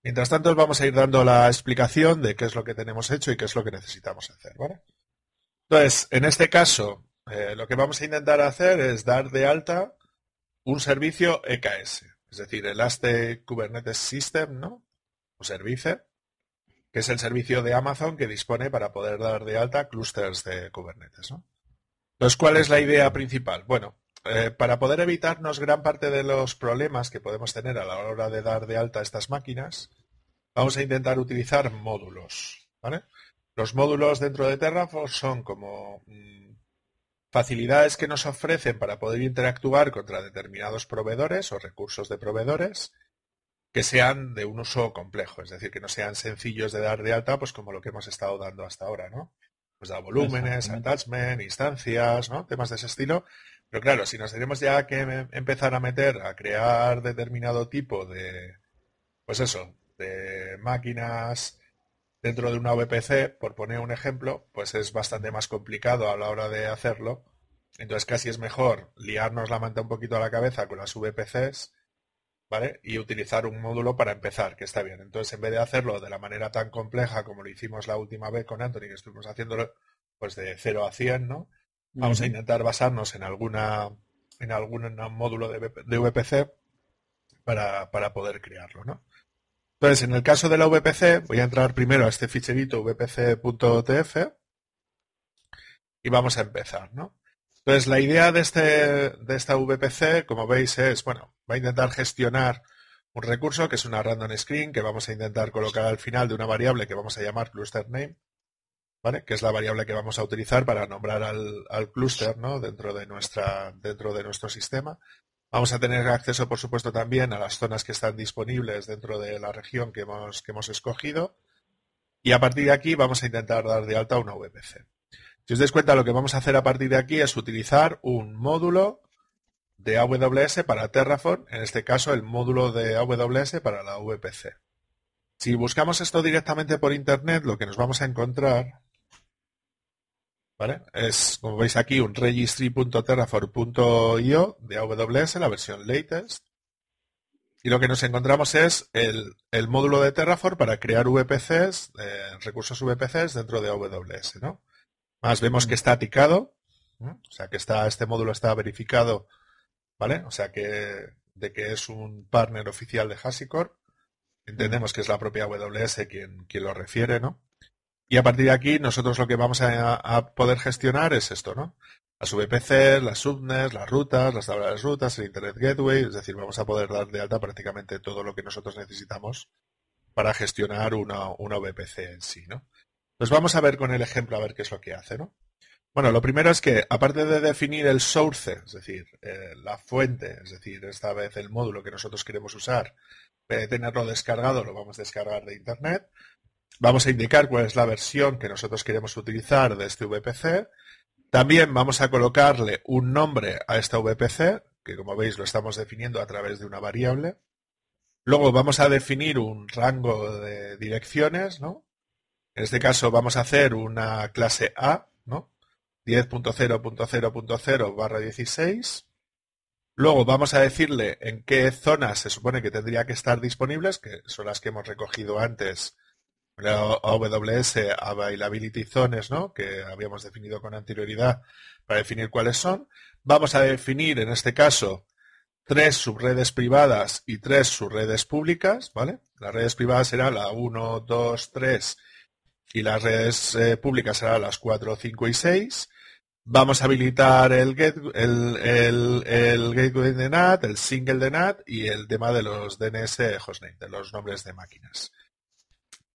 mientras tanto os vamos a ir dando la explicación de qué es lo que tenemos hecho y qué es lo que necesitamos hacer, ¿vale? Entonces, en este caso, eh, lo que vamos a intentar hacer es dar de alta un servicio EKS, es decir, el Elastic Kubernetes System, ¿no? O servicio, que es el servicio de Amazon que dispone para poder dar de alta clústeres de Kubernetes, ¿no? Entonces, ¿cuál es la idea principal? Bueno, eh, para poder evitarnos gran parte de los problemas que podemos tener a la hora de dar de alta estas máquinas, vamos a intentar utilizar módulos. Los módulos dentro de Terraform son como mm, facilidades que nos ofrecen para poder interactuar contra determinados proveedores o recursos de proveedores que sean de un uso complejo, es decir, que no sean sencillos de dar de alta, pues como lo que hemos estado dando hasta ahora, ¿no? pues da volúmenes, attachment, instancias, ¿no? Temas de ese estilo. Pero claro, si nos tenemos ya que em, empezar a meter, a crear determinado tipo de, pues eso, de máquinas dentro de una VPC, por poner un ejemplo, pues es bastante más complicado a la hora de hacerlo. Entonces casi es mejor liarnos la manta un poquito a la cabeza con las VPCs ¿vale? Y utilizar un módulo para empezar, que está bien. Entonces, en vez de hacerlo de la manera tan compleja como lo hicimos la última vez con Anthony, que estuvimos haciéndolo pues de 0 a 100, ¿no? Vamos a intentar basarnos en alguna en algún módulo de, VPC para, para, poder crearlo, ¿no? Entonces, en el caso de la VPC, voy a entrar primero a este ficherito vpc.tf y vamos a empezar, ¿no? Entonces, la idea de, este, de esta VPC, como veis, es, bueno, va a intentar gestionar un recurso que es una random screen que vamos a intentar colocar al final de una variable que vamos a llamar cluster name, Que es la variable que vamos a utilizar para nombrar al, al clúster, ¿no? Dentro de dentro de nuestro sistema. Vamos a tener acceso, por supuesto, también a las zonas que están disponibles dentro de la región que hemos, que hemos escogido. Y a partir de aquí vamos a intentar dar de alta una VPC. Si os dais cuenta, lo que vamos a hacer a partir de aquí es utilizar un módulo de AWS para Terraform, en este caso el módulo de AWS para la VPC. Si buscamos esto directamente por Internet, lo que nos vamos a encontrar ¿vale? es, como veis aquí, un registry.terraform.io de AWS, la versión latest. Y lo que nos encontramos es el, módulo de Terraform para crear VPCs, eh, recursos VPCs dentro de AWS. ¿no? Más vemos que mm. está ticado, o sea que está, este módulo está verificado ¿vale? O sea que de que es un partner oficial de HashiCorp. Entendemos que es la propia AWS quien, quien lo refiere, ¿no? Y a partir de aquí nosotros lo que vamos a, poder gestionar es esto, ¿no? Las VPC, las subnets, las rutas, las tablas de rutas, el Internet Gateway, es decir, vamos a poder dar de alta prácticamente todo lo que nosotros necesitamos para gestionar una, VPC en sí, ¿no? Pues vamos a ver con el ejemplo a ver qué es lo que hace, ¿no? Bueno, lo primero es que, aparte de definir el source, es decir, eh, la fuente, es decir, esta vez el módulo que nosotros queremos usar, tenerlo descargado, lo vamos a descargar de Internet. Vamos a indicar cuál es la versión que nosotros queremos utilizar de este VPC. También vamos a colocarle un nombre a esta VPC, que como veis lo estamos definiendo a través de una variable. Luego vamos a definir un rango de direcciones, ¿no? En este caso vamos a hacer una clase A, ¿no? 10.0.0.0 barra 16. Luego vamos a decirle en qué zonas se supone que tendría que estar disponibles, que son las que hemos recogido antes la AWS Availability Zones, ¿no? que habíamos definido con anterioridad para definir cuáles son. Vamos a definir, en este caso, tres subredes privadas y tres subredes públicas, ¿vale? Las redes privadas serán la 1, 2, 3 y las redes eh, públicas serán las 4, 5 y 6. Vamos a habilitar el, el, el, gateway de NAT, el single de NAT y el tema de los DNS hostname, de los nombres de máquinas.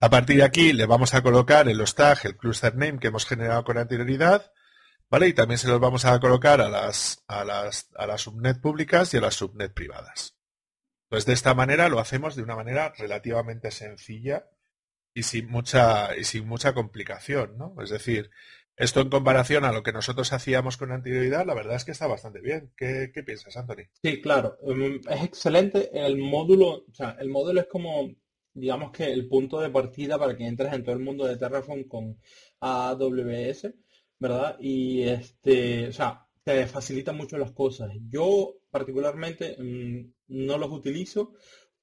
A partir de aquí le vamos a colocar en los el cluster name que hemos generado con anterioridad, ¿vale? Y también se los vamos a colocar a las, a las, subnet públicas y a las subnet privadas. Pues de esta manera lo hacemos de una manera relativamente sencilla y sin mucha, y sin mucha complicación, ¿no? Es decir, esto en comparación a lo que nosotros hacíamos con anterioridad, la verdad es que está bastante bien. ¿Qué, piensas, Anthony? Sí, claro. Em, es excelente. El módulo, o sea, el módulo es como, digamos que el punto de partida para que entres en todo el mundo de Terraform con AWS, ¿verdad? Y este, o sea, te facilita mucho las cosas. Yo particularmente mm, no los utilizo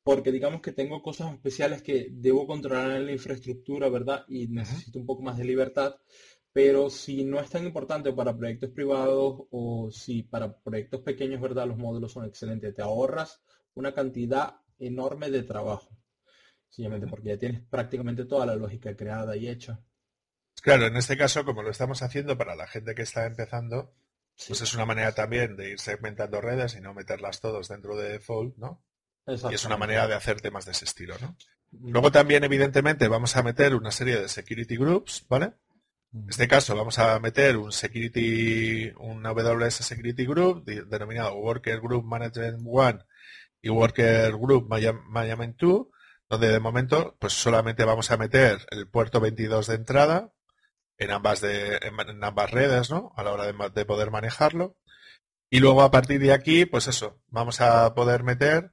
porque digamos que tengo cosas especiales que debo controlar en la infraestructura, ¿verdad? Y necesito un poco más de libertad. Pero si no es tan importante para proyectos privados o si para proyectos pequeños, ¿verdad? Los módulos son excelentes. Te ahorras una cantidad enorme de trabajo. Simplemente porque ya tienes prácticamente toda la lógica creada y hecha. Claro, en este caso, como lo estamos haciendo para la gente que está empezando, pues es una manera también de ir segmentando redes y no meterlas todos dentro de default, ¿no? Y es una manera de hacer temas de ese estilo, ¿no? Luego también, evidentemente, vamos a meter una serie de security groups, ¿vale? En este caso vamos a meter un security, un AWS Security Group denominado Worker Group Management 1 y Worker Group Management 2, donde de momento pues solamente vamos a meter el puerto 22 de entrada en ambas, en, ambas redes, ¿no? A la hora de, de poder manejarlo. Y luego a partir de aquí, pues eso, vamos a poder meter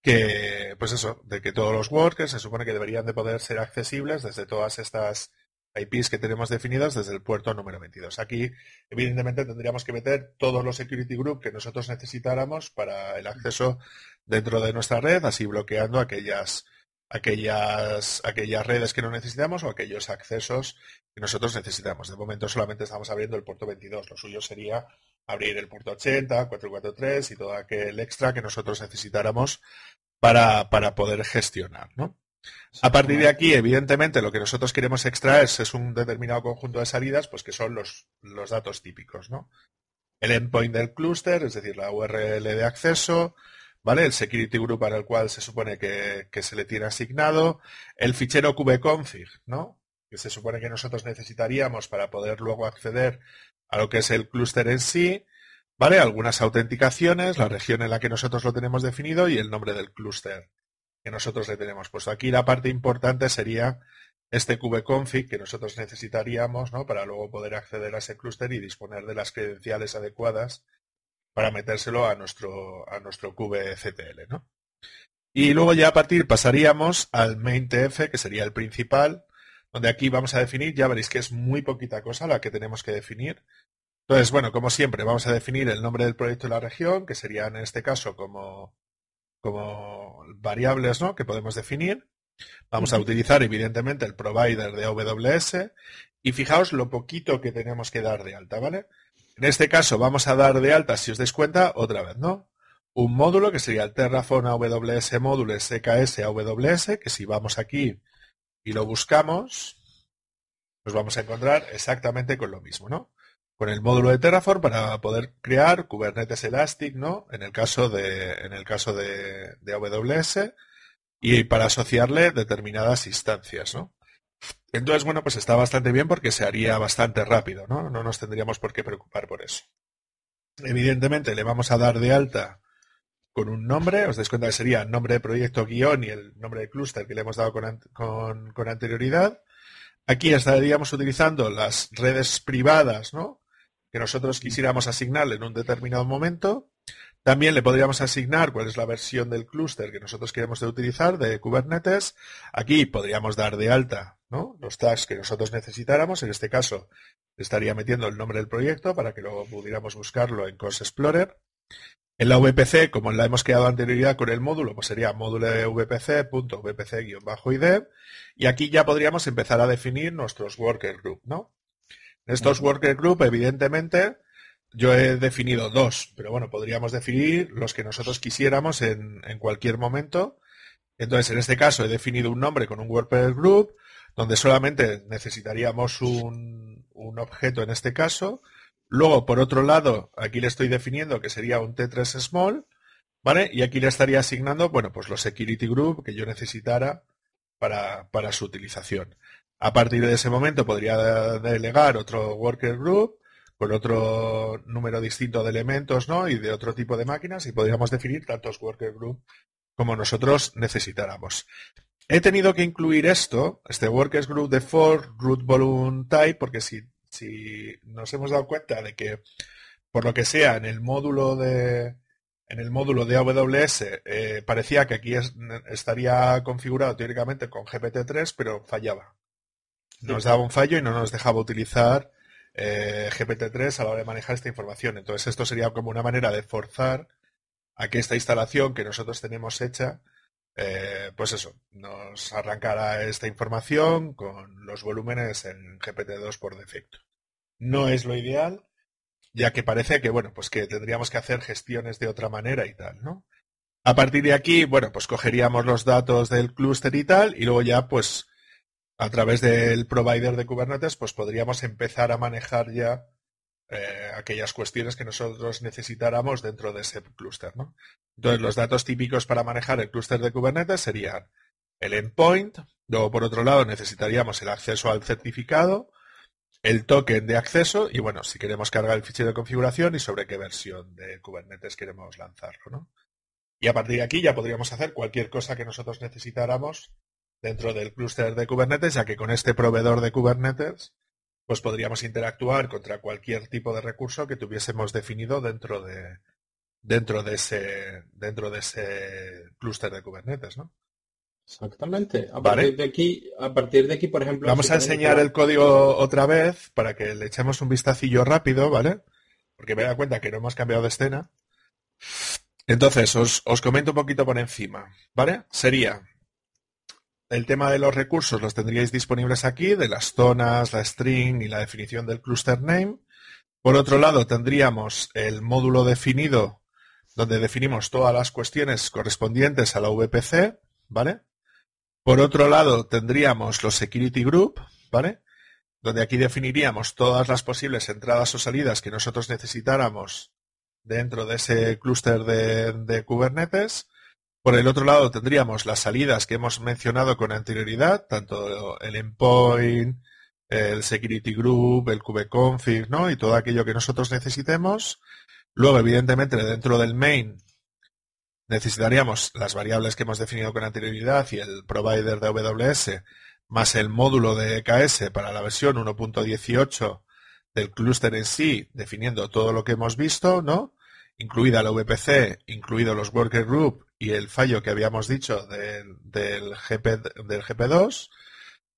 que, pues eso, de que todos los workers se supone que deberían de poder ser accesibles desde todas estas IPs que tenemos definidas desde el puerto número 22. Aquí, evidentemente, tendríamos que meter todos los security group que nosotros necesitáramos para el acceso dentro de nuestra red, así bloqueando aquellas, aquellas, aquellas redes que no necesitamos o aquellos accesos que nosotros necesitamos. De momento solamente estamos abriendo el puerto 22. Lo suyo sería abrir el puerto 80, 443 y todo aquel extra que nosotros necesitáramos para, para poder gestionar, ¿no? A partir de aquí, evidentemente, lo que nosotros queremos extraer es un determinado conjunto de salidas, pues que son los, los datos típicos, ¿no? el endpoint del clúster, es decir, la URL de acceso, ¿vale? El security group el cual se supone que, se le tiene asignado, el fichero kubeconfig, ¿no? Que se supone que nosotros necesitaríamos para poder luego acceder a lo que es el clúster en sí, ¿vale? Algunas autenticaciones, la región en la que nosotros lo tenemos definido y el nombre del clúster que nosotros le tenemos puesto. Aquí la parte importante sería este kubeconfig que nosotros necesitaríamos ¿no? para luego poder acceder a ese clúster y disponer de las credenciales adecuadas para metérselo a nuestro, a nuestro kubectl. ¿no? Y luego ya a partir pasaríamos al maintf, que sería el principal, donde aquí vamos a definir, ya veréis que es muy poquita cosa la que tenemos que definir. Entonces, bueno, como siempre, vamos a definir el nombre del proyecto y la región, que serían en este caso como, como variables ¿no? que podemos definir. Vamos a utilizar evidentemente el provider de AWS y fijaos lo poquito que tenemos que dar de alta, ¿vale? En este caso vamos a dar de alta, si os dais cuenta, otra vez, ¿no? Un módulo que sería el Terraform AWS módulo SKS AWS, que si vamos aquí y lo buscamos, pues vamos a encontrar exactamente con lo mismo, ¿no? Con el módulo de Terraform para poder crear Kubernetes Elastic, ¿no? En el caso de, en el caso de AWS y para asociarle determinadas instancias, ¿no? Entonces, bueno, pues está bastante bien porque se haría bastante rápido, ¿no? No nos tendríamos por qué preocupar por eso. Evidentemente le vamos a dar de alta con un nombre, os dais cuenta que sería nombre de proyecto guion y el nombre de clúster que le hemos dado con, anterioridad. Aquí estaríamos utilizando las redes privadas, ¿no? Que nosotros quisiéramos asignarle en un determinado momento. También le podríamos asignar cuál es la versión del clúster que nosotros queremos utilizar de Kubernetes. Aquí podríamos dar de alta los tags que nosotros necesitáramos. En este caso, estaría metiendo el nombre del proyecto para que luego pudiéramos buscarlo en Course Explorer. En la VPC, como la hemos creado anterioridad con el módulo, pues sería módulo vpc.vpc-id. Y aquí ya podríamos empezar a definir nuestros worker group, ¿no? estos worker group, evidentemente, yo he definido dos, pero bueno, podríamos definir los que nosotros quisiéramos en, en cualquier momento. Entonces, en este caso he definido un nombre con un worker group, donde solamente necesitaríamos un, objeto en este caso. Luego, por otro lado, aquí le estoy definiendo que sería un T3 small, ¿vale? Y aquí le estaría asignando, bueno, pues los security group que yo necesitara para, para su utilización. A partir de ese momento podría delegar otro worker group con otro número distinto de elementos, ¿no? Y de otro tipo de máquinas y podríamos definir tantos worker group como nosotros necesitáramos. He tenido que incluir esto, este Workers Group de for root volume type, porque si, si nos hemos dado cuenta de que, por lo que sea, en el módulo de en el módulo de AWS eh, parecía que aquí estaría configurado teóricamente con GPT-3, pero fallaba. Nos daba un fallo y no nos dejaba utilizar eh, GPT-3 a la hora de manejar esta información. Entonces esto sería como una manera de forzar a que esta instalación que nosotros tenemos hecha eh, pues eso, nos arrancará esta información con los volúmenes en GPT-2 por defecto. No es lo ideal, ya que parece que, bueno, pues que tendríamos que hacer gestiones de otra manera y tal, ¿no? A partir de aquí, bueno, pues cogeríamos los datos del clúster y tal, y luego ya, pues, a través del provider de Kubernetes, pues podríamos empezar a manejar ya eh, aquellas cuestiones que nosotros necesitáramos dentro de ese clúster. ¿no? Entonces, los datos típicos para manejar el clúster de Kubernetes serían el endpoint, luego por otro lado necesitaríamos el acceso al certificado, el token de acceso y bueno, si queremos cargar el fichero de configuración y sobre qué versión de Kubernetes queremos lanzarlo. ¿no? Y a partir de aquí ya podríamos hacer cualquier cosa que nosotros necesitáramos dentro del clúster de Kubernetes, ya que con este proveedor de Kubernetes pues podríamos interactuar contra cualquier tipo de recurso que tuviésemos definido dentro de dentro de ese dentro de ese clúster de Kubernetes, ¿no? Exactamente. A partir de aquí, a partir de aquí, por ejemplo. Vamos a enseñar el código otra vez para que le echemos un vistacillo rápido, ¿vale? Porque me da cuenta que no hemos cambiado de escena. Entonces, os, os comento un poquito por encima, ¿vale? Sería el tema de los recursos los tendríais disponibles aquí, de las zonas, la string y la definición del cluster name. Por otro lado, tendríamos el módulo definido donde definimos todas las cuestiones correspondientes a la VPC, ¿vale? Por otro lado, tendríamos los security group, ¿vale? donde aquí definiríamos todas las posibles entradas o salidas que nosotros necesitáramos dentro de ese clúster de, Kubernetes. Por el otro lado tendríamos las salidas que hemos mencionado con anterioridad, tanto el endpoint, el security group, el kubeconfig, ¿no? Y todo aquello que nosotros necesitemos. Luego, evidentemente, dentro del main necesitaríamos las variables que hemos definido con anterioridad y el provider de AWS más el módulo de EKS para la versión 1.18 del clúster en sí, definiendo todo lo que hemos visto, ¿no? Incluida la VPC, incluidos los worker group y el fallo que habíamos dicho del, del, GP, del GP2.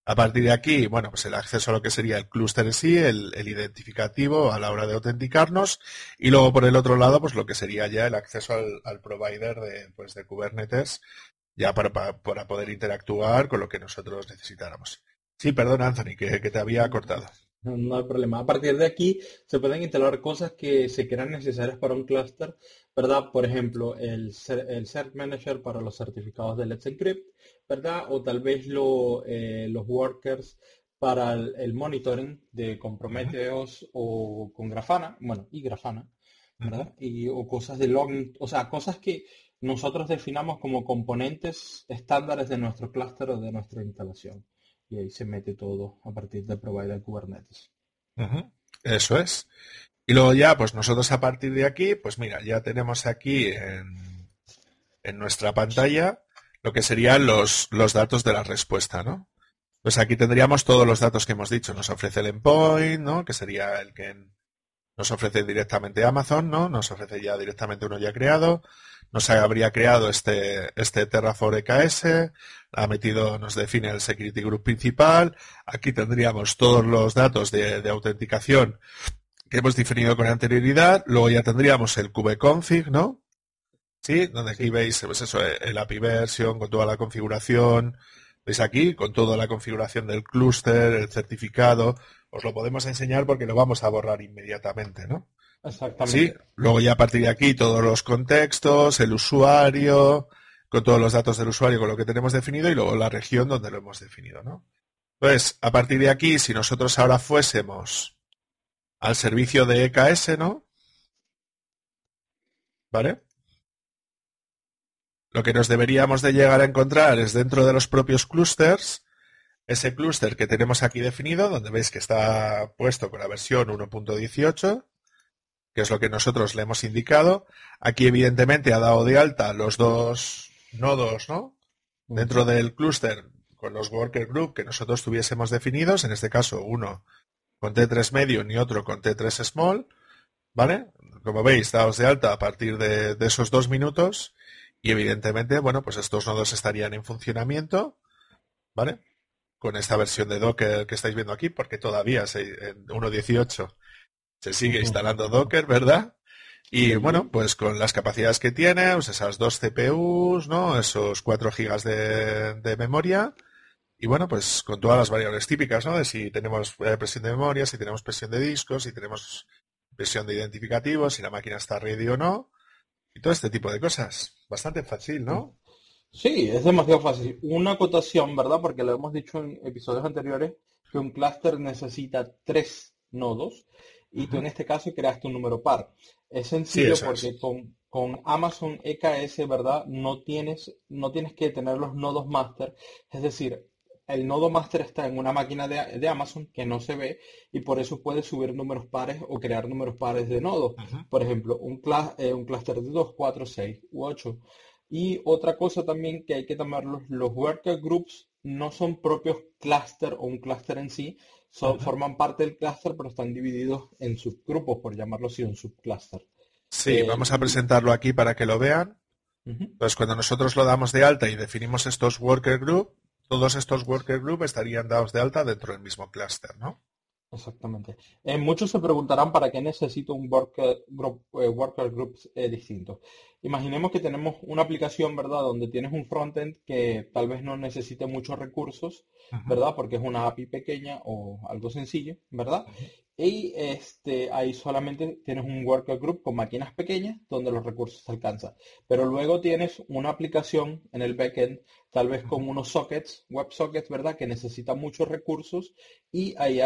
A partir de aquí, bueno, pues el acceso a lo que sería el clúster en sí, el, identificativo a la hora de autenticarnos y luego por el otro lado, pues lo que sería ya el acceso al, provider de, pues de Kubernetes ya para, para, poder interactuar con lo que nosotros necesitáramos. Sí, perdón, Anthony, que, te había cortado. No, hay problema. A partir de aquí se pueden instalar cosas que se crean necesarias para un clúster, ¿verdad? Por ejemplo, el, el Cert Manager para los certificados de Let's Encrypt, ¿verdad? O tal vez eh, los workers para el, monitoring de con Prometheus o con Grafana, bueno, y Grafana, ¿verdad? Y, o cosas de logging, o sea, cosas que nosotros definamos como componentes estándares de nuestro clúster o de nuestra instalación. Y ahí se mete todo a partir del provider Kubernetes. Eso es. Y luego ya, pues nosotros a partir de aquí, pues mira, ya tenemos aquí en, nuestra pantalla lo que serían los, datos de la respuesta, ¿no? Pues aquí tendríamos todos los datos que hemos dicho. Nos ofrece el endpoint, ¿no? Que sería el que nos ofrece directamente Amazon, ¿no? Nos ofrece ya directamente uno ya creado. Nos habría creado este, este Terraform EKS, ha metido, nos define el security group principal. Aquí tendríamos todos los datos de autenticación que hemos definido con anterioridad. Luego ya tendríamos el kubeconfig, ¿no? Sí, donde aquí veis pues eso, el API version con toda la configuración. Veis aquí con toda la configuración del clúster, el certificado. Os lo podemos enseñar porque lo vamos a borrar inmediatamente, ¿no? Exactamente. Sí, luego ya a partir de aquí todos los contextos, el usuario, con todos los datos del usuario, con lo que tenemos definido y luego la región donde lo hemos definido, ¿no? Entonces, a partir de aquí, si nosotros ahora fuésemos al servicio de EKS, ¿no? ¿Vale? Lo que nos deberíamos de llegar a encontrar es dentro de los propios clusters, ese clúster que tenemos aquí definido, donde veis que está puesto con la versión 1.18, que es lo que nosotros le hemos indicado. Aquí evidentemente ha dado de alta los dos nodos, ¿no? Dentro del clúster con los worker group que nosotros tuviésemos definidos, en este caso uno con T3 medio y otro con T3 small, ¿vale? Como veis, daos de alta a partir de esos dos minutos y evidentemente, bueno, pues estos nodos estarían en funcionamiento, ¿vale? Con esta versión de Docker que estáis viendo aquí, porque todavía en 1.18 se sigue instalando Docker, ¿verdad? Y bueno, pues con las capacidades que tiene, pues esas dos CPUs, ¿no? Esos 4 gigas de, memoria. Y bueno, pues con todas las variables típicas, ¿no? De si tenemos eh, presión de memoria, si tenemos presión de discos, si tenemos presión de identificativos, si la máquina está ready o no. Y todo este tipo de cosas. Bastante fácil, ¿no? Sí, es demasiado fácil. Una acotación, ¿verdad? Porque lo hemos dicho en episodios anteriores, que un clúster necesita tres nodos y tú en este caso creaste un número par. Es sencillo porque con, con, Amazon EKS, ¿verdad? No tienes, no tienes que tener los nodos master. Es decir, el nodo master está en una máquina de, Amazon que no se ve y por eso puedes subir números pares o crear números pares de nodos. Por ejemplo, un, eh, un clúster de 2, 4, 6 u 8. Y otra cosa también que hay que tomarlos, los worker groups no son propios clúster o un clúster en sí, forman parte del clúster pero están divididos en subgrupos, por llamarlo así, un subcluster. Sí, eh, vamos a presentarlo aquí para que lo vean. Pues cuando nosotros lo damos de alta y definimos estos worker groups, todos estos worker group estarían dados de alta dentro del mismo clúster, ¿no? Exactamente. Eh, muchos se preguntarán para qué necesito un worker group, eh, worker groups eh, distinto. Imaginemos que tenemos una aplicación, ¿verdad? Donde tienes un frontend que tal vez no necesite muchos recursos, ¿verdad? Porque es una API pequeña o algo sencillo, ¿verdad? Y este, ahí solamente tienes un worker group con máquinas pequeñas donde los recursos se alcanzan. Pero luego tienes una aplicación en el backend, tal vez con unos sockets, web sockets, ¿verdad? Que necesitan muchos recursos y ahí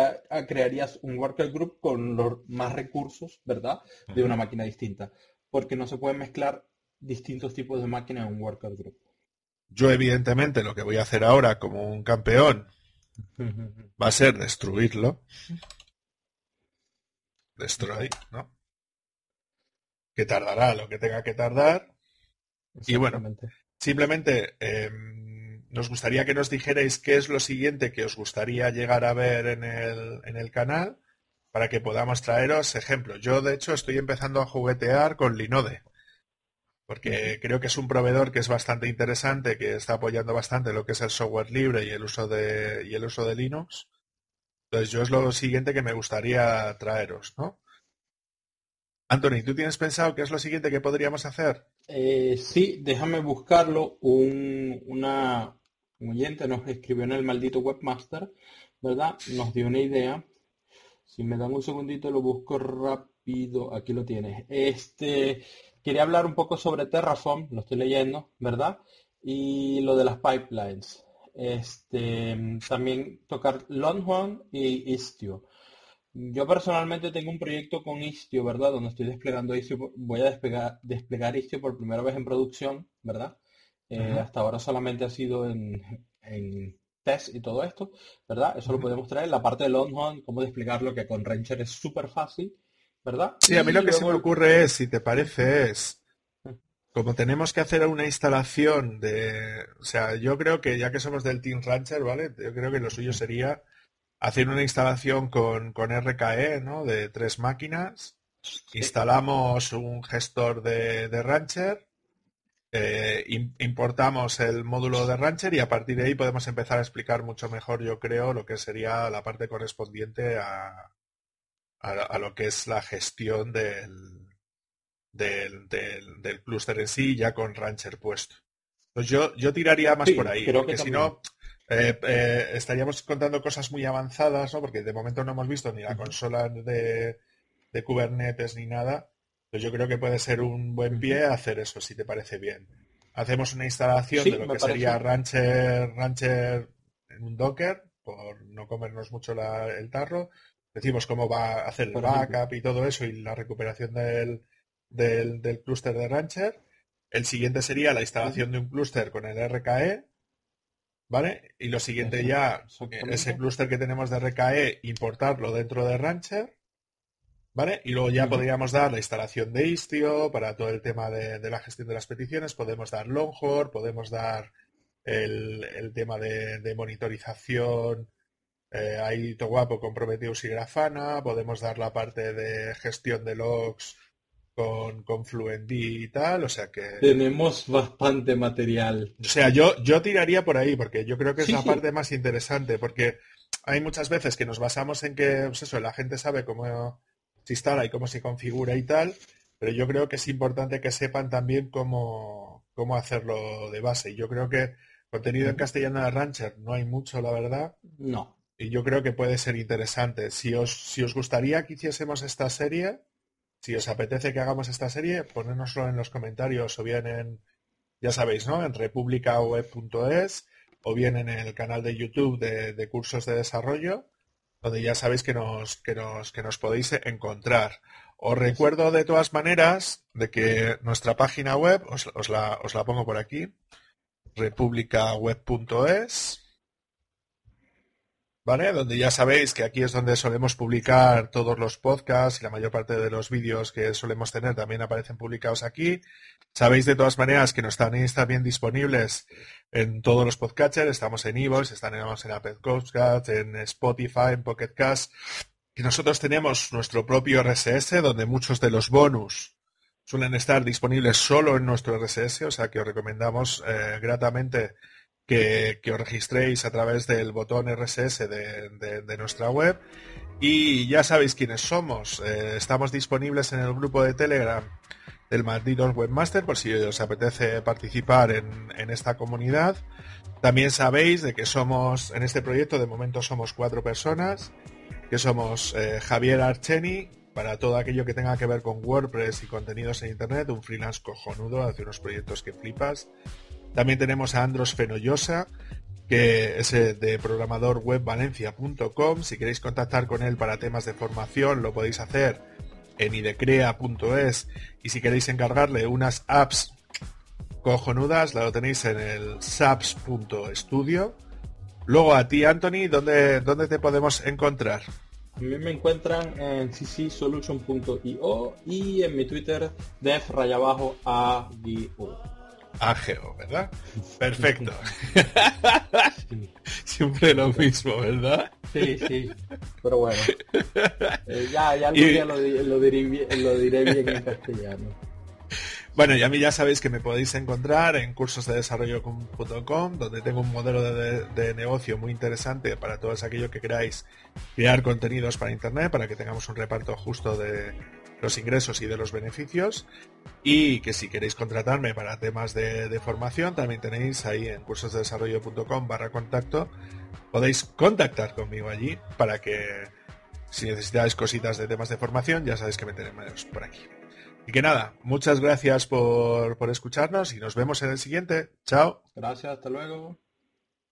crearías un worker group con los más recursos, ¿verdad? De una máquina distinta. Porque no se pueden mezclar distintos tipos de máquinas en un worker group. Yo evidentemente lo que voy a hacer ahora como un campeón va a ser destruirlo destroy, ¿no? Que tardará lo que tenga que tardar. Y bueno, simplemente em, nos gustaría que nos dijerais qué es lo siguiente que os gustaría llegar a ver en el, en el canal para que podamos traeros ejemplos. Yo, de hecho, estoy empezando a juguetear con Linode, porque creo que es un proveedor que es bastante interesante, que está apoyando bastante lo que es el software libre y el uso de, y el uso de Linux. Entonces yo es lo siguiente que me gustaría traeros, ¿no? Anthony, ¿tú tienes pensado qué es lo siguiente que podríamos hacer? Eh, sí, déjame buscarlo. Un, una, oyente nos escribió en el maldito webmaster, ¿verdad? Nos dio una idea. Si me dan un segundito lo busco rápido. Aquí lo tienes. Este, quería hablar un poco sobre Terraform, lo estoy leyendo, ¿verdad? Y lo de las pipelines. Este, también tocar Longhorn y Istio. Yo personalmente tengo un proyecto con Istio, ¿verdad? Donde estoy desplegando Istio, voy a desplegar, desplegar Istio por primera vez en producción, ¿verdad? Eh, hasta ahora solamente ha sido en, test y todo esto, ¿verdad? Eso lo podemos traer. La parte de Longhorn, cómo desplegarlo, que con Rancher es súper fácil, ¿verdad? Sí, a mí lo que se me ocurre es, si te parece, es como tenemos que hacer una instalación de, o sea, yo creo que ya que somos del Team Rancher, ¿vale? Yo creo que lo suyo sería hacer una instalación con, con RKE, ¿no? De tres máquinas. Instalamos un gestor de, Rancher, eh, importamos el módulo de Rancher y a partir de ahí podemos empezar a explicar mucho mejor, yo creo, lo que sería la parte correspondiente a, a lo que es la gestión del, del, del, clúster en sí, ya con Rancher puesto. Pues yo, yo tiraría más por ahí, porque si no, eh, eh, estaríamos contando cosas muy avanzadas, ¿no? Porque de momento no hemos visto ni la consola de, de Kubernetes ni nada. Pues yo creo que puede ser un buen pie hacer eso, si te parece bien. Hacemos una instalación de lo que sería Rancher, Rancher en un Docker, por no comernos mucho el tarro. Decimos cómo va a hacer el backup y todo eso y la recuperación del, del, del clúster de Rancher. El siguiente sería la instalación de un clúster con el RKE. ¿Vale? Y lo siguiente ya, ese clúster que tenemos de RKE, importarlo dentro de Rancher. ¿Vale? Y luego ya podríamos dar la instalación de Istio para todo el tema de, la gestión de las peticiones. Podemos dar Longhorn, podemos dar el, tema de, monitorización eh, ahí todo guapo con Prometheus y Grafana. Podemos dar la parte de gestión de logs con, con y tal, o sea que... Tenemos bastante material. O sea, yo, yo tiraría por ahí, porque yo creo que es la parte más interesante, porque hay muchas veces que nos basamos en que, pues eso, la gente sabe cómo se instala y cómo se configura y tal, pero yo creo que es importante que sepan también cómo, cómo hacerlo de base. Y yo creo que contenido en castellano de Rancher no hay mucho, la verdad. No. Y yo creo que puede ser interesante. Si os, si os gustaría que hiciésemos esta serie, si os apetece que hagamos esta serie, ponérnoslo en los comentarios o bien en, ya sabéis, ¿no? En republicaweb.es o bien en el canal de YouTube de, cursos de desarrollo, donde ya sabéis que nos, que nos, que nos podéis encontrar. Os recuerdo de todas maneras de que nuestra página web, os, os, la, os la pongo por aquí, republicaweb.es Donde ya sabéis que aquí es donde solemos publicar todos los podcasts y la mayor parte de los vídeos que solemos tener también aparecen publicados aquí. Sabéis de todas maneras que nos están también disponibles en todos los podcatchers, estamos en Evox, estamos en Apple Podcasts, en Spotify, en Pocket Cast, y nosotros tenemos nuestro propio RSS donde muchos de los bonus suelen estar disponibles solo en nuestro RSS, o sea que os recomendamos eh, gratamente que, os registréis a través del botón RSS de, nuestra web. Y ya sabéis quiénes somos. Eh, estamos disponibles en el grupo de Telegram del Malditos Webmaster por si os apetece participar en, esta comunidad. También sabéis de que somos, en este proyecto de momento somos cuatro personas que somos eh, Javier Archeni, para todo aquello que tenga que ver con WordPress y contenidos en Internet, un freelance cojonudo, hace unos proyectos que flipas. También tenemos a Andros Fenollosa, que es de programadorwebvalencia.com. Si queréis contactar con él para temas de formación, lo podéis hacer en idecrea.es. Y si queréis encargarle unas apps cojonudas, lo tenéis en el saps.studio. Luego a ti, Anthony, ¿dónde, ¿dónde te podemos encontrar? Mí me encuentran en ccsolution.io y en mi Twitter def rayabajo Ageo, ¿verdad? Perfecto. Siempre lo mismo, ¿verdad? Sí, sí. Pero bueno. Eh, ya, ya lo, lo, diré, lo diré bien en castellano. Bueno, y a mí ya sabéis que me podéis encontrar en cursosdedesarrollo.com, donde tengo un modelo de, negocio muy interesante para todos aquellos que queráis crear contenidos para Internet, para que tengamos un reparto justo de los ingresos y de los beneficios. Y que si queréis contratarme para temas de, formación, también tenéis ahí en cursosdedesarrollo.com barra contacto. Podéis contactar conmigo allí para que si necesitáis cositas de temas de formación, ya sabéis que me tenéis por aquí. Y que nada, muchas gracias por, por escucharnos y nos vemos en el siguiente. Chao. Gracias, hasta luego.